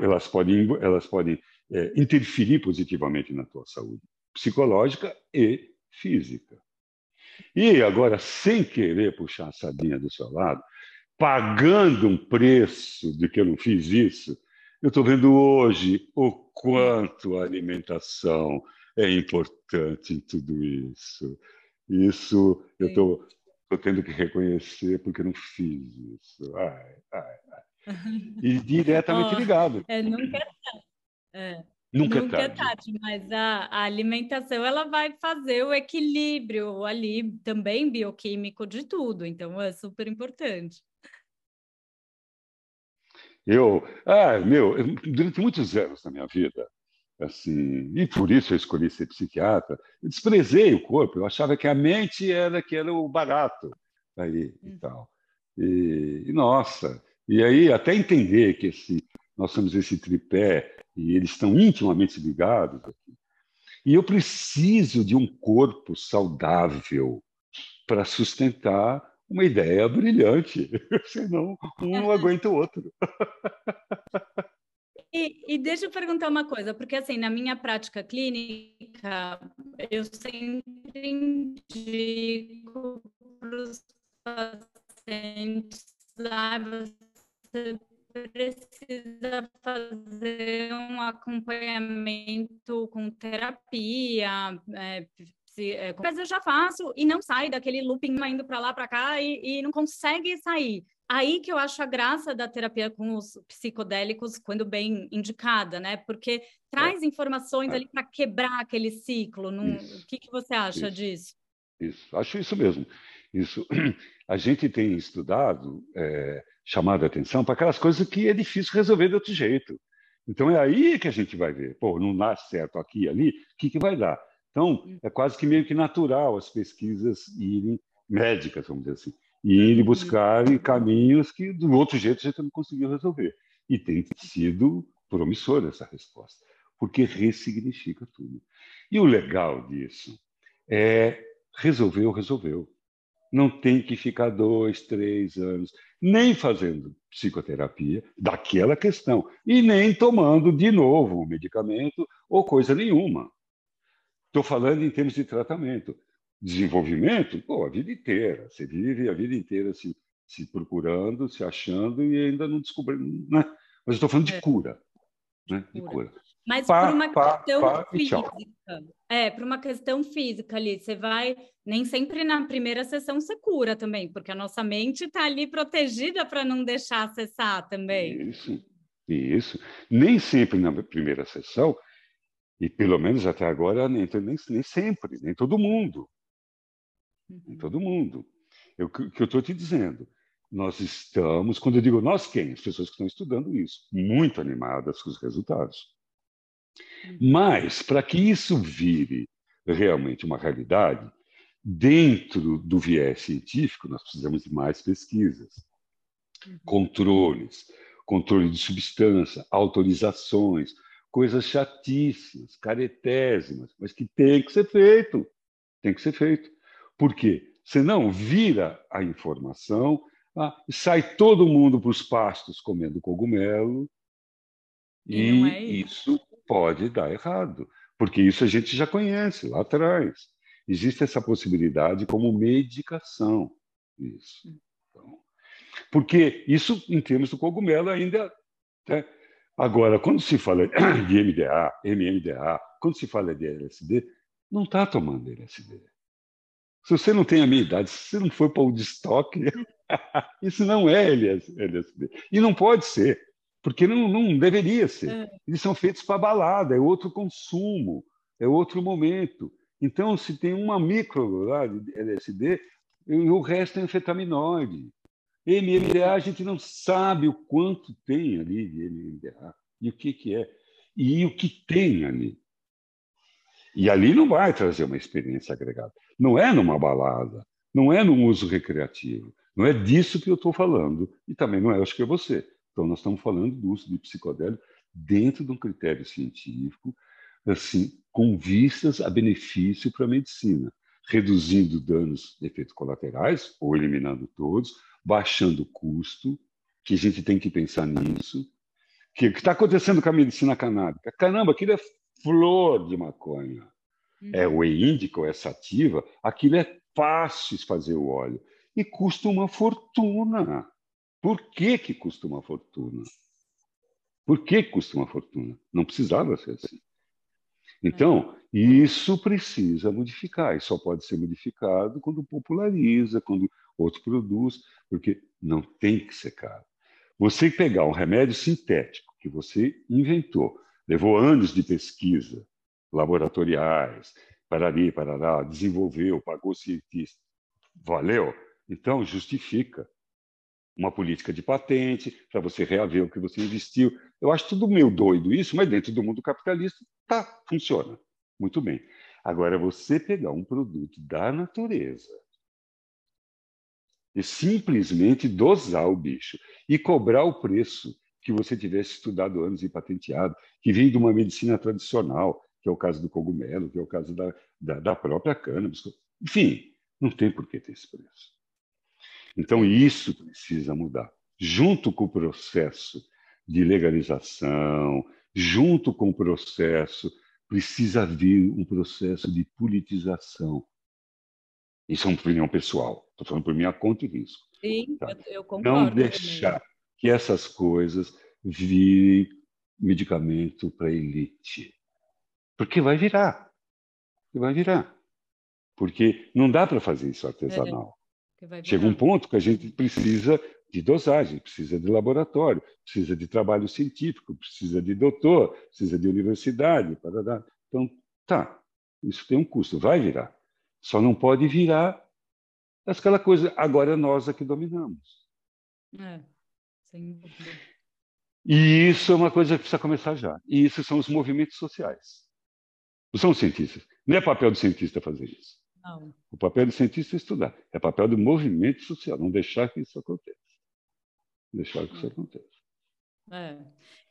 elas podem, elas podem é, interferir positivamente na tua saúde psicológica e física. E agora, sem querer puxar a sardinha do seu lado, pagando um preço de que eu não fiz isso, eu estou vendo hoje o quanto a alimentação é importante em tudo isso. Isso eu estou tendo que reconhecer porque eu não fiz isso. Ai, ai, ai. <laughs> E diretamente oh, ligado. É, nunca é é. Nunca, é Nunca é tarde. é tarde, mas a, a, alimentação ela vai fazer o equilíbrio ali também bioquímico de tudo, então é super importante. Eu, ah, meu, durante muitos anos da minha vida, assim, e por isso eu escolhi ser psiquiatra, eu desprezei o corpo, eu achava que a mente era que era o barato aí e hum. tal. E, e, nossa, e aí até entender que esse, nós somos esse tripé e eles estão intimamente ligados aqui. E eu preciso de um corpo saudável para sustentar uma ideia brilhante, <laughs> senão um não <laughs> aguenta o outro. <laughs> E, e, deixa eu perguntar uma coisa, porque assim, na minha prática clínica, eu sempre indico para os pacientes, ah, você precisa fazer um acompanhamento com terapia, é, é, mas eu já faço e não sai daquele looping indo para lá para cá e, e, não consegue sair. Aí que eu acho a graça da terapia com os psicodélicos quando bem indicada, né? Porque traz é. informações é. ali para quebrar aquele ciclo. Num... O que, que você acha isso. disso? Isso, acho isso mesmo. Isso, <clears throat> a gente tem estudado, é, chamado a atenção para aquelas coisas que é difícil resolver de outro jeito. Então é aí que a gente vai ver, pô, não dá certo aqui e ali, o que, que vai dar? Então, é quase que meio que natural as pesquisas irem, médicas, vamos dizer assim, irem uhum. buscar caminhos que, do outro jeito, a gente não conseguiu resolver. E tem sido promissora essa resposta, porque ressignifica tudo. E o legal disso é resolveu, resolveu. Não tem que ficar dois, três anos, nem fazendo psicoterapia daquela questão, e nem tomando de novo o medicamento ou coisa nenhuma. Estou falando em termos de tratamento. Desenvolvimento, pô, a vida inteira. Você vive a vida inteira se, se procurando, se achando e ainda não descobrindo. Né? Mas estou falando de é. cura. Né? De cura. Mas pá, por uma pá, questão pá, física. É, por uma questão física ali. Você vai. Nem sempre na primeira sessão você cura também, porque a nossa mente está ali protegida para não deixar acessar também. Isso, isso. Nem sempre na primeira sessão e pelo menos até agora, nem, nem, nem sempre, nem todo mundo. Nem todo mundo. O que eu estou te dizendo, nós estamos, quando eu digo nós quem? As pessoas que estão estudando isso, muito animadas com os resultados. Mas, para que isso vire realmente uma realidade, dentro do viés científico, nós precisamos de mais pesquisas, uhum. controles, controle de substância, autorizações, coisas chatíssimas, caretésimas, mas que tem que ser feito. Tem que ser feito. Por quê? Senão vira a informação, ah, sai todo mundo para os pastos comendo cogumelo, e, e é isso. isso pode dar errado, porque isso a gente já conhece lá atrás. Existe essa possibilidade como medicação. Isso. Então, porque isso, em termos do cogumelo, ainda. Né, Agora, quando se fala de MDA, MMDA, quando se fala de LSD, não está tomando LSD. Se você não tem a minha idade, se você não foi para o destoque, <laughs> isso não é LSD. E não pode ser, porque não, não deveria ser. É. Eles são feitos para balada, é outro consumo, é outro momento. Então, se tem uma micro lá de LSD, o resto é anfetaminoide. MMDA, a gente não sabe o quanto tem ali de MMDA e o que, que é. E o que tem ali. E ali não vai trazer uma experiência agregada. Não é numa balada, não é num uso recreativo. Não é disso que eu estou falando. E também não é, acho que é você. Então, nós estamos falando do uso de psicodélico dentro de um critério científico, assim, com vistas a benefício para a medicina, reduzindo danos de efeitos colaterais, ou eliminando todos, baixando o custo, que a gente tem que pensar nisso. O que está acontecendo com a medicina canábica? Caramba, aquilo é flor de maconha. Uhum. É o índico, é sativa, aquilo é fácil fazer o óleo. E custa uma fortuna. Por que, que custa uma fortuna? Por que custa uma fortuna? Não precisava ser assim. Então, isso precisa modificar, e só pode ser modificado quando populariza, quando outro produz, porque não tem que ser caro. Você pegar um remédio sintético que você inventou, levou anos de pesquisa, laboratoriais, parari, parará, desenvolveu, pagou cientista, valeu? Então, justifica uma política de patente para você reaver o que você investiu. Eu acho tudo meio doido isso, mas dentro do mundo capitalista, tá, funciona. Muito bem. Agora, você pegar um produto da natureza e simplesmente dosar o bicho e cobrar o preço que você tivesse estudado anos e patenteado, que vem de uma medicina tradicional, que é o caso do cogumelo, que é o caso da, da, da própria cannabis. Enfim, não tem por que ter esse preço. Então, isso precisa mudar. Junto com o processo de legalização, junto com o processo, precisa vir um processo de politização. Isso é uma opinião pessoal. Estou falando por minha conta e risco. Sim, tá? eu, eu, concordo. Não deixar também. Que essas coisas virem medicamento para a elite. Porque vai virar. Vai virar. Porque não dá para fazer isso artesanal. É, Chega um ponto que a gente precisa de dosagem, precisa de laboratório, precisa de trabalho científico, precisa de doutor, precisa de universidade. Para Então, tá, isso tem um custo, vai virar. Só não pode virar aquela coisa, agora é nós a que dominamos. É, sem dúvida. E isso é uma coisa que precisa começar já. E isso são os movimentos sociais. Não são os cientistas. Não é papel do cientista fazer isso. Não. O papel do cientista é estudar. É papel do movimento social, não deixar que isso aconteça. Deixar que isso aconteça. É.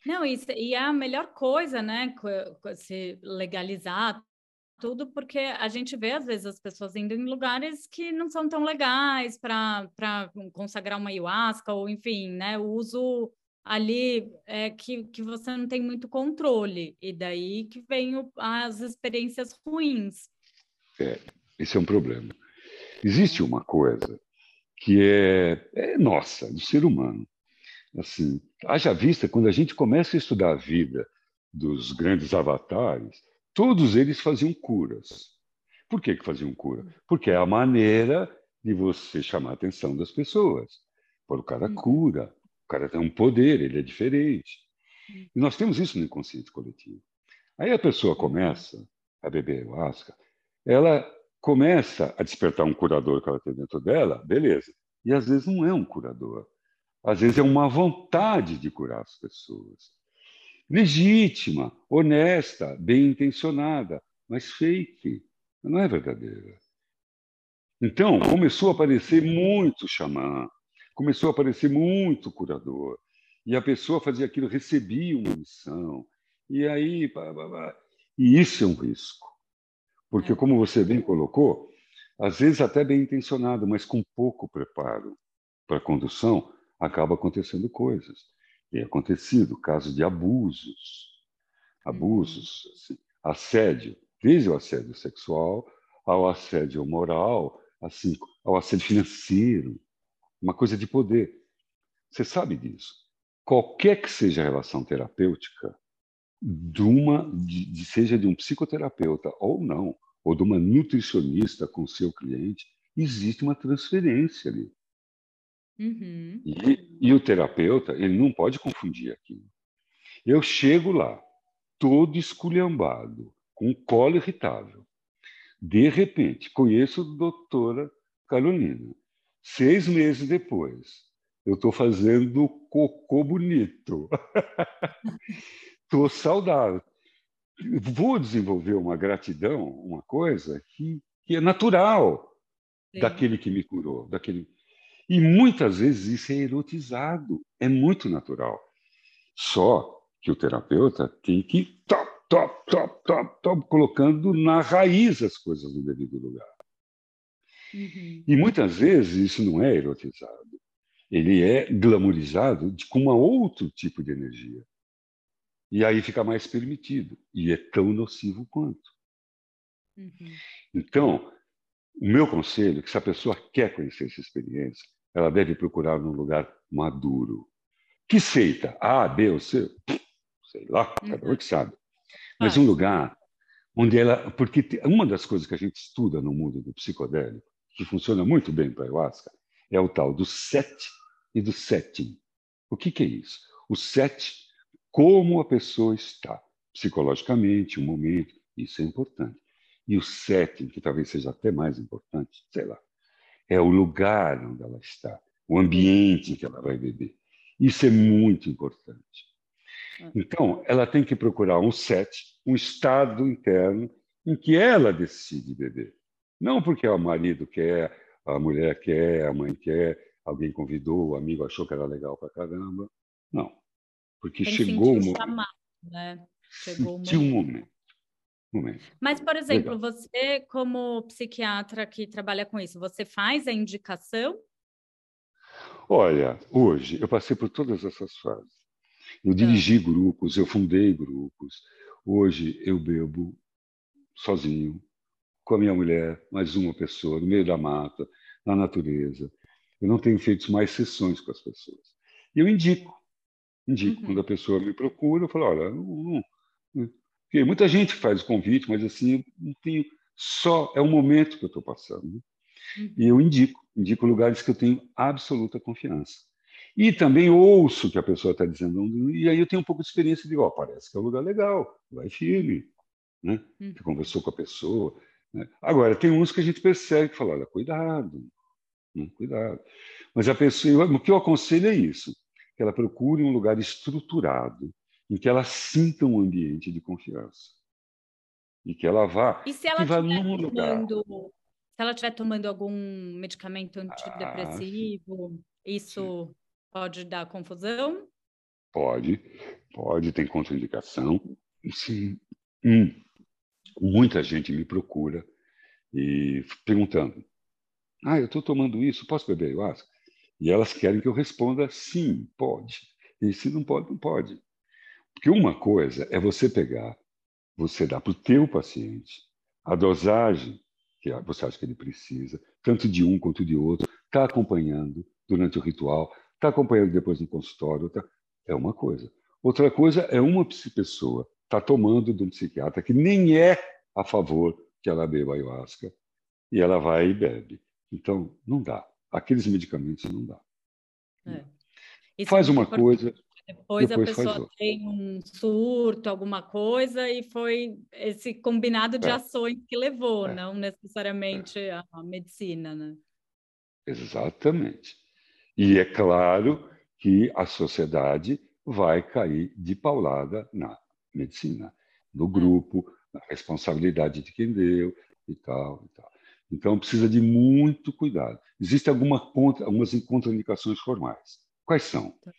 Não, isso, e é a melhor coisa, né? Se legalizar tudo, porque a gente vê, às vezes, as pessoas indo em lugares que não são tão legais para consagrar uma ayahuasca, ou enfim, né? O uso ali é que, que você não tem muito controle, e daí que vem o, as experiências ruins. É, esse é um problema. Existe uma coisa que é, é nossa, do ser humano. Assim, haja vista, quando a gente começa a estudar a vida dos grandes avatares, todos eles faziam curas. Por que, que faziam cura? Porque é a maneira de você chamar a atenção das pessoas. Por o cara uhum. cura, o cara tem um poder, ele é diferente. E nós temos isso no inconsciente coletivo. Aí a pessoa começa a beber ayahuasca, ela começa a despertar um curador que ela tem dentro dela, beleza. E às vezes não é um curador. Às vezes é uma vontade de curar as pessoas. Legítima, honesta, bem intencionada, mas fake, não é verdadeira. Então, começou a aparecer muito xamã, começou a aparecer muito curador. E a pessoa fazia aquilo, recebia uma missão. E aí, pá, pá, pá. e isso é um risco. Porque, é. como você bem colocou, às vezes até bem intencionado, mas com pouco preparo para a condução, acaba acontecendo coisas. É acontecido casos de abusos, abusos, uhum. assim, assédio, desde o assédio sexual ao assédio moral, assim, ao assédio financeiro, uma coisa de poder. Você sabe disso. Qualquer que seja a relação terapêutica, de uma, de, de, seja de um psicoterapeuta ou não, ou de uma nutricionista com seu cliente, existe uma transferência ali. Uhum. E, e, o terapeuta, ele não pode confundir aquilo. Eu chego lá, todo esculhambado, com colo irritável. De repente, conheço a doutora Carolina. Seis meses depois, eu estou fazendo cocô bonito. <laughs> Estou saudável. Vou desenvolver uma gratidão, uma coisa que, que é natural Sim. daquele que me curou, daquele. E muitas vezes isso é erotizado, é muito natural. Só que o terapeuta tem que top, top, top, top, top, colocando na raiz as coisas no devido lugar. Uhum. E muitas vezes isso não é erotizado, ele é glamorizado de, com um outro tipo de energia. E aí fica mais permitido. E é tão nocivo quanto. Uhum. Então, o meu conselho é que se a pessoa quer conhecer essa experiência, ela deve procurar num lugar maduro. Que seita? A, B ou C? Sei lá, cada um uhum. que sabe. Mas um lugar onde ela. Porque uma das coisas que a gente estuda no mundo do psicodélico, que funciona muito bem para a ayahuasca, é o tal do set e do setting. O que, que é isso? O set como a pessoa está psicologicamente, um momento, isso é importante. E o setting, que talvez seja até mais importante, sei lá, é o lugar onde ela está, o ambiente que ela vai beber. Isso é muito importante. É. Então, ela tem que procurar um set, um estado interno em que ela decide beber. Não porque o marido quer, a mulher quer, a mãe quer, alguém convidou, o amigo achou que era legal para caramba. Não, porque Tem chegou um chamado, né? Chegou um momento. Momento. Mas, por exemplo, legal. você, como psiquiatra que trabalha com isso, você faz a indicação? Olha, hoje eu passei por todas essas fases. Eu dirigi grupos, eu fundei grupos. Hoje eu bebo sozinho, com a minha mulher, mais uma pessoa, no meio da mata, na natureza. Eu não tenho feito mais sessões com as pessoas. E eu indico. Indico. Uhum. Quando a pessoa me procura, eu falo, olha, não, não, porque muita gente faz o convite, mas assim, não tenho só, é o momento que eu estou passando. Né? Uhum. E eu indico, indico lugares que eu tenho absoluta confiança. E também ouço o que a pessoa está dizendo, e aí eu tenho um pouco de experiência de, ó, oh, parece que é um lugar legal, vai firme, né? Uhum. Você conversou com a pessoa. Né? Agora, tem uns que a gente percebe que fala, olha, cuidado, né? cuidado. Mas a pessoa, o que eu aconselho é isso, que ela procure um lugar estruturado, em que ela sinta um ambiente de confiança. E que ela vá, e se ela num tomando, lugar. Se ela estiver tomando algum medicamento antidepressivo, ah, isso sim. pode dar confusão? Pode, pode, tem contraindicação. Sim. Hum. Muita gente me procura e perguntando: Ah, eu estou tomando isso, posso beber ayahuasca? E elas querem que eu responda sim, pode. E se não pode, não pode. Porque uma coisa é você pegar, você dar para o teu paciente a dosagem que você acha que ele precisa, tanto de um quanto de outro, está acompanhando durante o ritual, está acompanhando depois no consultório, tá... é uma coisa. Outra coisa é uma pessoa está tomando de um psiquiatra que nem é a favor que ela beba ayahuasca e ela vai e bebe. Então, não dá. Aqueles medicamentos não dá. É. Faz uma coisa, depois, depois a pessoa tem um surto, alguma coisa, e foi esse combinado de é. ações que levou, é. não necessariamente é. a medicina, né? Exatamente. E é claro que a sociedade vai cair de paulada na medicina, no grupo, na responsabilidade de quem deu e tal, e tal. Então precisa de muito cuidado. Existem alguma contra, algumas contraindicações formais. Quais são? Tá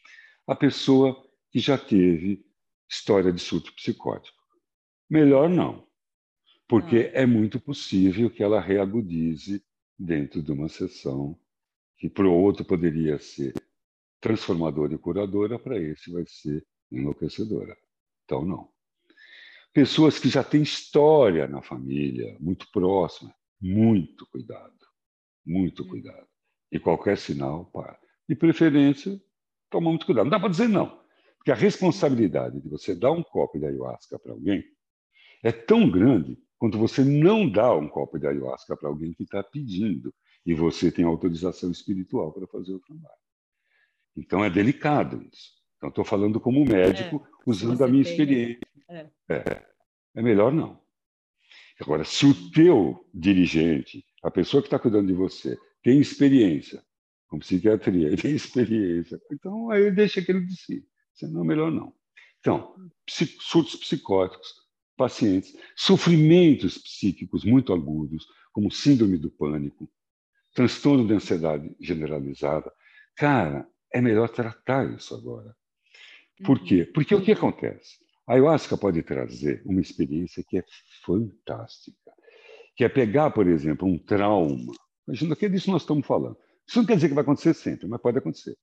a pessoa que já teve história de surto psicótico. Melhor não, porque ah. é muito possível que ela reagudize dentro de uma sessão que para o outro poderia ser transformadora e curadora, para esse vai ser enlouquecedora. Então, não. Pessoas que já têm história na família, muito próxima, muito cuidado, muito hum. cuidado. E qualquer sinal, para. De preferência, toma muito cuidado. Não dá para dizer não, porque a responsabilidade de você dar um copo de ayahuasca para alguém é tão grande quanto você não dá um copo de ayahuasca para alguém que está pedindo e você tem autorização espiritual para fazer o trabalho. Então é delicado isso. Então estou falando como médico, é, usando a minha tem, experiência. É. é. É melhor não. Agora, se o teu dirigente, a pessoa que está cuidando de você, tem experiência com psiquiatria, <laughs> ele tem experiência. Então, aí deixa que ele decide. Senão, melhor não. Então, surtos psicóticos, pacientes, sofrimentos psíquicos muito agudos, como síndrome do pânico, transtorno de ansiedade generalizada. Cara, é melhor tratar isso agora. Por uhum. quê? Porque o que acontece? A ayahuasca pode trazer uma experiência que é fantástica, que é pegar, por exemplo, um trauma. Imagina que é disso nós estamos falando. Isso não quer dizer que vai acontecer sempre, mas pode acontecer.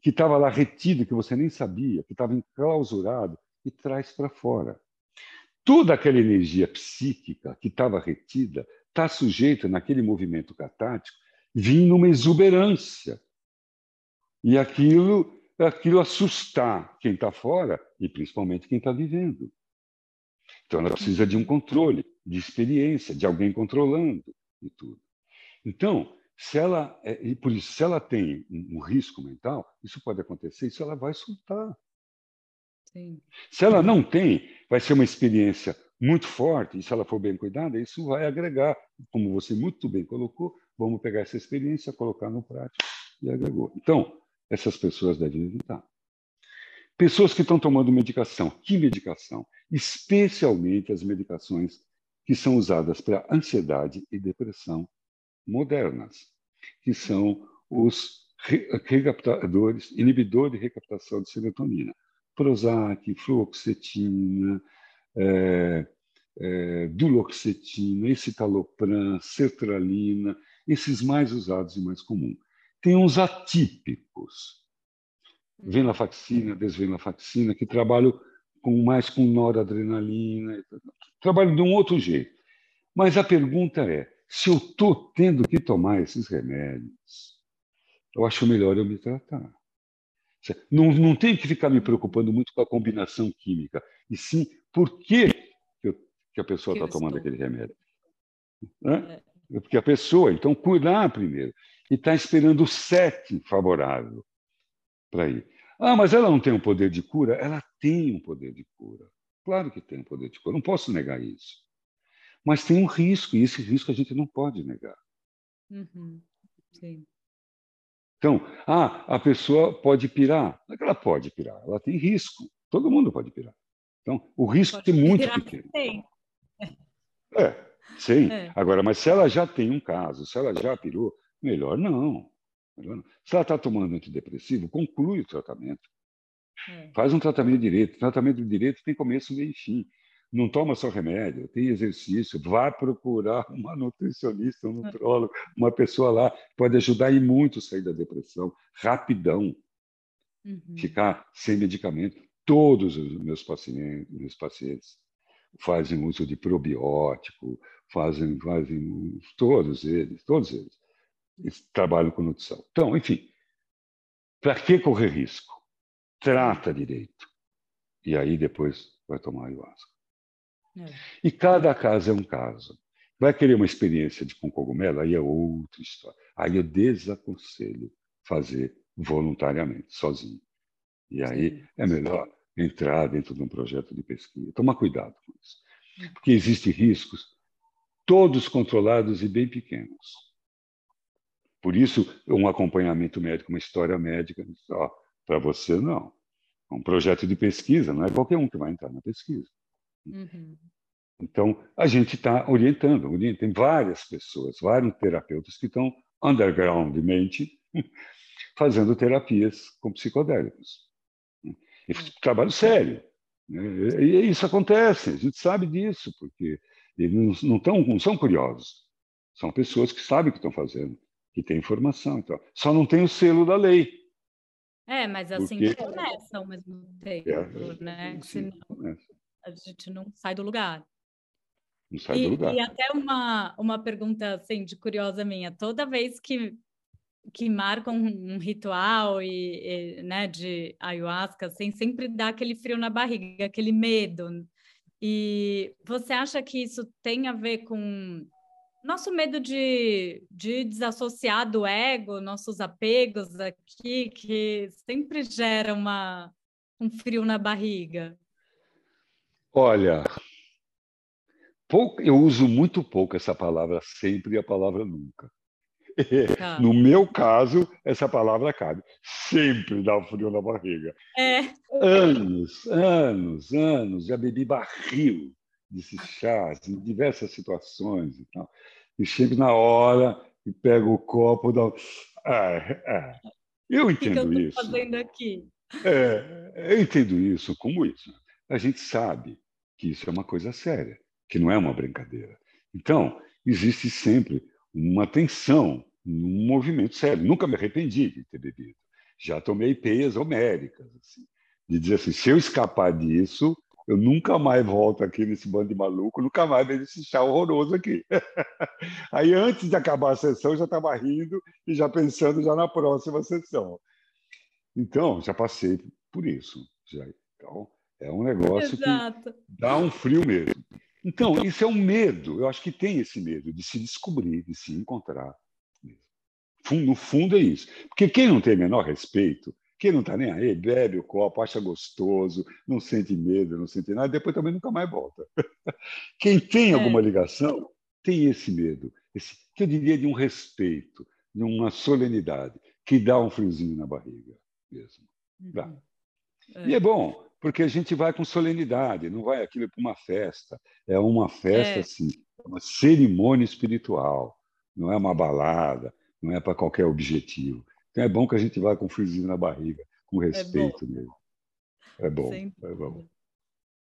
Que estava lá retido, que você nem sabia, que estava enclausurado, e traz para fora. Toda aquela energia psíquica que estava retida está sujeita, naquele movimento catático, vir numa exuberância. E aquilo, aquilo assustar quem está fora e principalmente quem está vivendo. Então ela precisa de um controle, de experiência, de alguém controlando e tudo. Então, se ela, é, e por isso, se ela tem um risco mental, isso pode acontecer, isso ela vai soltar. Sim. Se ela não tem, vai ser uma experiência muito forte, e se ela for bem cuidada, isso vai agregar. Como você muito bem colocou, vamos pegar essa experiência, colocar no prático e agregou. Então, essas pessoas devem evitar. Pessoas que estão tomando medicação. Que medicação? Especialmente as medicações que são usadas para ansiedade e depressão modernas. que são os recaptadores, inibidor de recaptação de serotonina. Prozac, fluoxetina, é, é, duloxetina, escitalopram, sertralina, esses mais usados e mais comuns. Tem uns atípicos, venlafaxina, desvenlafaxina, que trabalham com mais com noradrenalina, trabalham de um outro jeito. Mas a pergunta é, se eu estou tendo que tomar esses remédios, eu acho melhor eu me tratar. Não, não tenho que ficar me preocupando muito com a combinação química, e sim por que, eu, que a pessoa está tomando aquele remédio. Né? É. Porque a pessoa, então, cuidar primeiro. E está esperando o sete favorável para ir. Ah, mas ela não tem um poder de cura? Ela tem um poder de cura. Claro que tem um poder de cura, não posso negar isso. Mas tem um risco, e esse risco a gente não pode negar. Uhum. Sim. Então, ah, a pessoa pode pirar. Não é que ela pode pirar, ela tem risco. Todo mundo pode pirar. Então, o risco é muito pequeno. Tem. É, sim. É. Agora, mas se ela já tem um caso, se ela já pirou, melhor não. Melhor não. Se ela está tomando antidepressivo, conclui o tratamento. É. Faz um tratamento direito. O tratamento direito tem começo, meio e fim não toma só remédio, tem exercício, vá procurar <laughs> uma nutricionista, um nutrólogo, uma pessoa lá pode ajudar e muito a sair da depressão, rapidão, uhum. ficar sem medicamento. Todos os meus pacientes, meus pacientes fazem uso de probiótico, fazem, fazem todos eles, todos eles, eles trabalham com nutrição. Então, enfim, para que correr risco? Trata direito. E aí depois vai tomar ayahuasca. É. E cada caso é um caso. Vai querer uma experiência de com cogumelo? Aí é outra história. Aí eu desaconselho fazer voluntariamente, sozinho. E aí é melhor entrar dentro de um projeto de pesquisa. Tomar cuidado com isso. Hum. Porque existem riscos, todos controlados e bem pequenos. Por isso, um acompanhamento médico, uma história médica, para você não. É um projeto de pesquisa, não é qualquer um que vai entrar na pesquisa. Uhum. Então, a gente está orientando, tem várias pessoas, vários terapeutas que estão undergroundmente <laughs> fazendo terapias com psicodélicos. E trabalho sério. Né? E isso acontece, a gente sabe disso, porque eles não, tão, não são curiosos. São pessoas que sabem o que estão fazendo, que têm informação. Então, só não tem o selo da lei. É, mas assim porque... começa ao mesmo tempo, é, né? Sim, Senão... começa a gente não sai do lugar. Não sai e, do lugar. E até uma, uma pergunta assim, de curiosa minha. Toda vez que, que marcam um, um ritual e, e, né, de ayahuasca, assim, sempre dá aquele frio na barriga, aquele medo. E você acha que isso tem a ver com nosso medo de, de desassociar do ego, nossos apegos aqui, que sempre gera uma, um frio na barriga? Olha, pouco, eu uso muito pouco essa palavra sempre e a palavra nunca. Ah. <laughs> No meu caso, essa palavra cabe. Sempre dá um frio na barriga. É. Anos, anos, anos. Já bebi barril desses chás em diversas situações e tal. E chego na hora e pego o copo da. Ah, ah. Eu entendo o que, eu isso. fazendo aqui? É, eu entendo isso como isso. A gente sabe que isso é uma coisa séria, que não é uma brincadeira. Então, existe sempre uma tensão, um movimento sério. Nunca me arrependi de ter bebido. Já tomei peias homéricas, assim, de dizer assim, se eu escapar disso, eu nunca mais volto aqui nesse bando de maluco, nunca mais vejo esse chá horroroso aqui. <laughs> Aí, antes de acabar a sessão, eu já estava rindo e já pensando já na próxima sessão. Então, já passei por isso. Já. Então, é um negócio Exato. que dá um frio mesmo. Então, isso é um medo. Eu acho que tem esse medo de se descobrir, de se encontrar. No fundo é isso. Porque quem não tem menor respeito, quem não está nem aí, bebe o copo, acha gostoso, não sente medo, não sente nada, depois também nunca mais volta. <laughs> Quem tem alguma é. ligação tem esse medo, esse, que eu diria de um respeito, de uma solenidade, que dá um friozinho na barriga mesmo. É. E é bom, porque a gente vai com solenidade, não vai aquilo para uma festa. É uma festa, é. assim, uma cerimônia espiritual, não é uma balada, não é para qualquer objetivo. Então é bom que a gente vá com um friozinho na barriga, com é respeito é mesmo. É bom, é bom.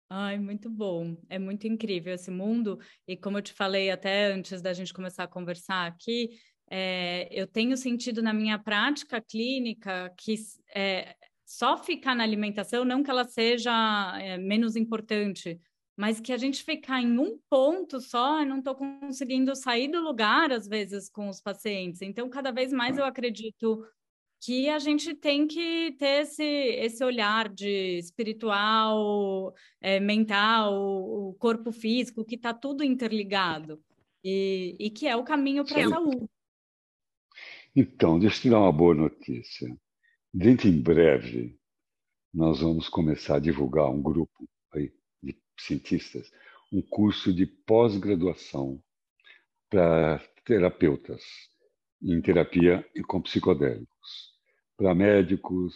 Ai, muito bom. É muito incrível esse mundo. E como eu te falei até antes da gente começar a conversar aqui, é, eu tenho sentido na minha prática clínica que é, só ficar na alimentação, não que ela seja é, menos importante, mas que a gente ficar em um ponto só, eu não estou conseguindo sair do lugar, às vezes, com os pacientes. Então, cada vez mais eu acredito que a gente tem que ter esse, esse olhar de espiritual, é, mental, o corpo físico, que está tudo interligado e, e, que é o caminho para a saúde. Então, deixa eu te dar uma boa notícia. Dentro em breve, nós vamos começar a divulgar um grupo aí de cientistas, um curso de pós-graduação para terapeutas em terapia com psicodélicos, para médicos,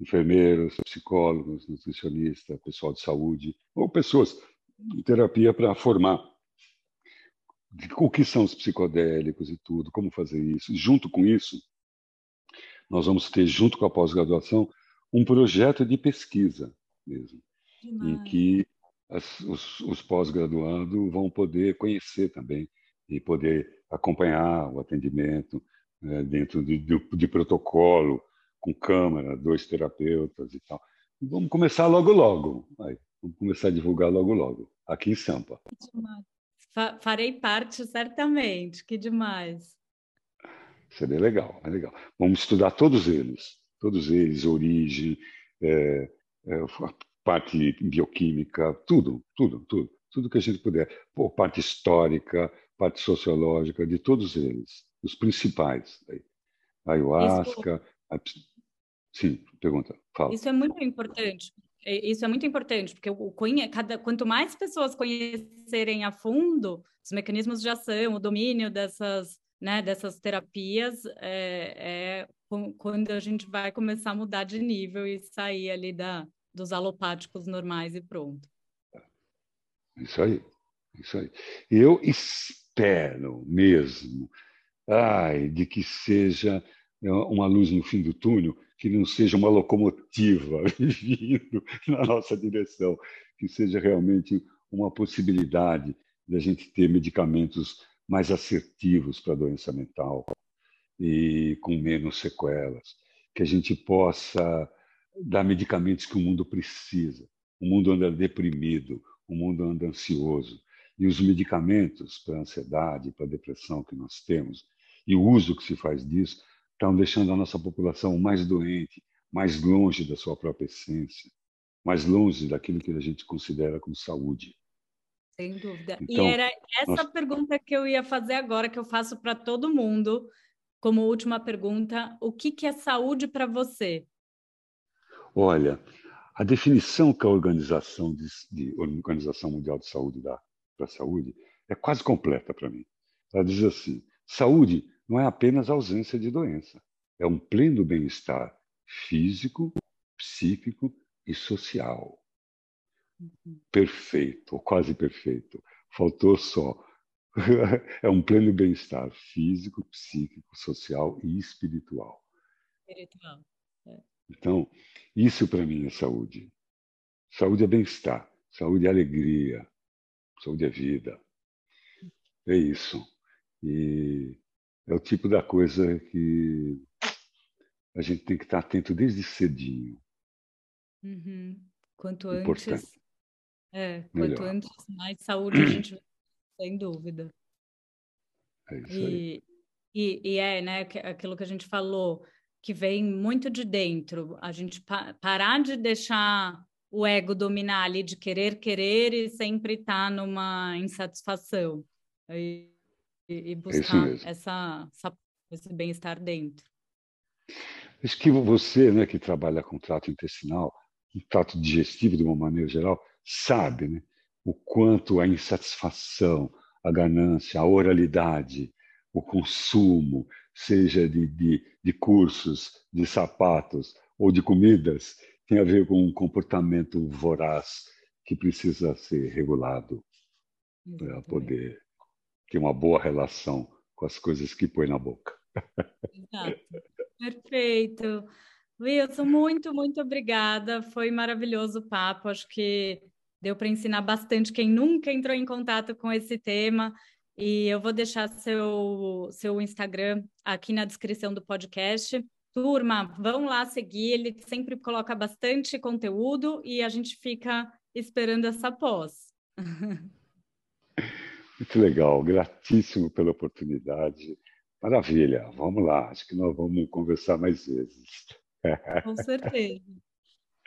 enfermeiros, psicólogos, nutricionistas, pessoal de saúde, ou pessoas em terapia para formar o que são os psicodélicos e tudo, como fazer isso. E junto com isso, nós vamos ter, junto com a pós-graduação, um projeto de pesquisa mesmo, Demais. em que as, os, os pós-graduandos vão poder conhecer também e poder acompanhar o atendimento né, dentro de, de, de, protocolo, com câmera, dois terapeutas e tal. E vamos começar logo, logo. Aí, vamos começar a divulgar logo, logo, aqui em Sampa. Farei parte, certamente. Que demais. Seria legal, é legal. Vamos estudar todos eles, todos eles, origem, é, é, parte bioquímica, tudo, tudo, tudo, tudo que a gente puder. Pô, parte histórica, parte sociológica, de todos eles, os principais. Aí. Ayahuasca. Isso... Sim, pergunta, fala. Isso é muito importante. É, isso é muito importante, porque o conhe... Cada... quanto mais pessoas conhecerem a fundo os mecanismos de ação, o domínio dessas, né, dessas terapias, é, é quando a gente vai começar a mudar de nível e sair ali da, dos alopáticos normais e pronto. Isso aí, isso aí. Eu espero mesmo, ai, de que seja é, uma luz no fim do túnel, que não seja uma locomotiva <laughs> vindo na nossa direção, que seja realmente uma possibilidade de a gente ter medicamentos mais assertivos para a doença mental e com menos sequelas, que a gente possa dar medicamentos que o mundo precisa. O mundo anda deprimido, o mundo anda ansioso, e os medicamentos para a ansiedade, para a depressão que nós temos, e o uso que se faz disso, estão deixando a nossa população mais doente, mais longe da sua própria essência, mais longe daquilo que a gente considera como saúde. Sem dúvida. Então, e era essa nós... pergunta que eu ia fazer agora, que eu faço para todo mundo, como última pergunta: o que, que é saúde para você? Olha, a definição que a Organização, de, de Organização Mundial de Saúde dá para a saúde é quase completa para mim. Ela diz assim: saúde não é apenas ausência de doença, é um pleno bem-estar físico, psíquico e social. Perfeito, ou quase perfeito. Faltou só. <laughs> é um pleno bem-estar físico, psíquico, social e espiritual. Espiritual. É. Então, isso para mim é saúde. Saúde é bem-estar, saúde é alegria, saúde é vida. É isso. E é o tipo da coisa que a gente tem que estar atento desde cedinho. Uhum. Quanto Importante. antes, é, quanto Melhor. antes, mais saúde a gente <clears throat> sem dúvida. É isso e, aí. E, e é, né, aquilo que a gente falou, que vem muito de dentro. A gente pa parar de deixar o ego dominar ali de querer, querer e sempre estar tá numa insatisfação. E, e buscar essa, essa, esse bem-estar dentro. Acho que você, né, que trabalha com trato intestinal, um trato digestivo de uma maneira geral, sabe né, o quanto a insatisfação, a ganância, a oralidade, o consumo, seja de, de, de cursos, de sapatos ou de comidas, tem a ver com um comportamento voraz que precisa ser regulado para poder ter uma boa relação com as coisas que põe na boca. Exato. Perfeito. Wilson, muito, muito obrigada. Foi maravilhoso o papo. Acho que deu para ensinar bastante quem nunca entrou em contato com esse tema. E eu vou deixar seu, seu Instagram aqui na descrição do podcast. Turma, vão lá seguir, ele sempre coloca bastante conteúdo e a gente fica esperando essa pós. <laughs> Muito legal, gratíssimo pela oportunidade. Maravilha, vamos lá, acho que nós vamos conversar mais vezes. Com certeza.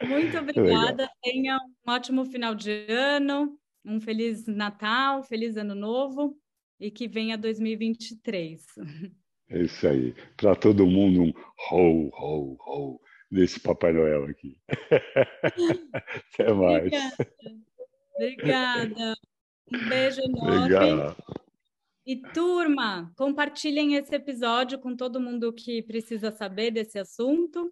Muito obrigada, tenha um ótimo final de ano, um feliz Natal, feliz Ano Novo e que venha 2023. É isso aí. Para todo mundo, um ho, ho, ho desse Papai Noel aqui. <laughs> Até mais. Obrigada. Obrigada. Um beijo enorme. Obrigado. E turma, compartilhem esse episódio com todo mundo que precisa saber desse assunto.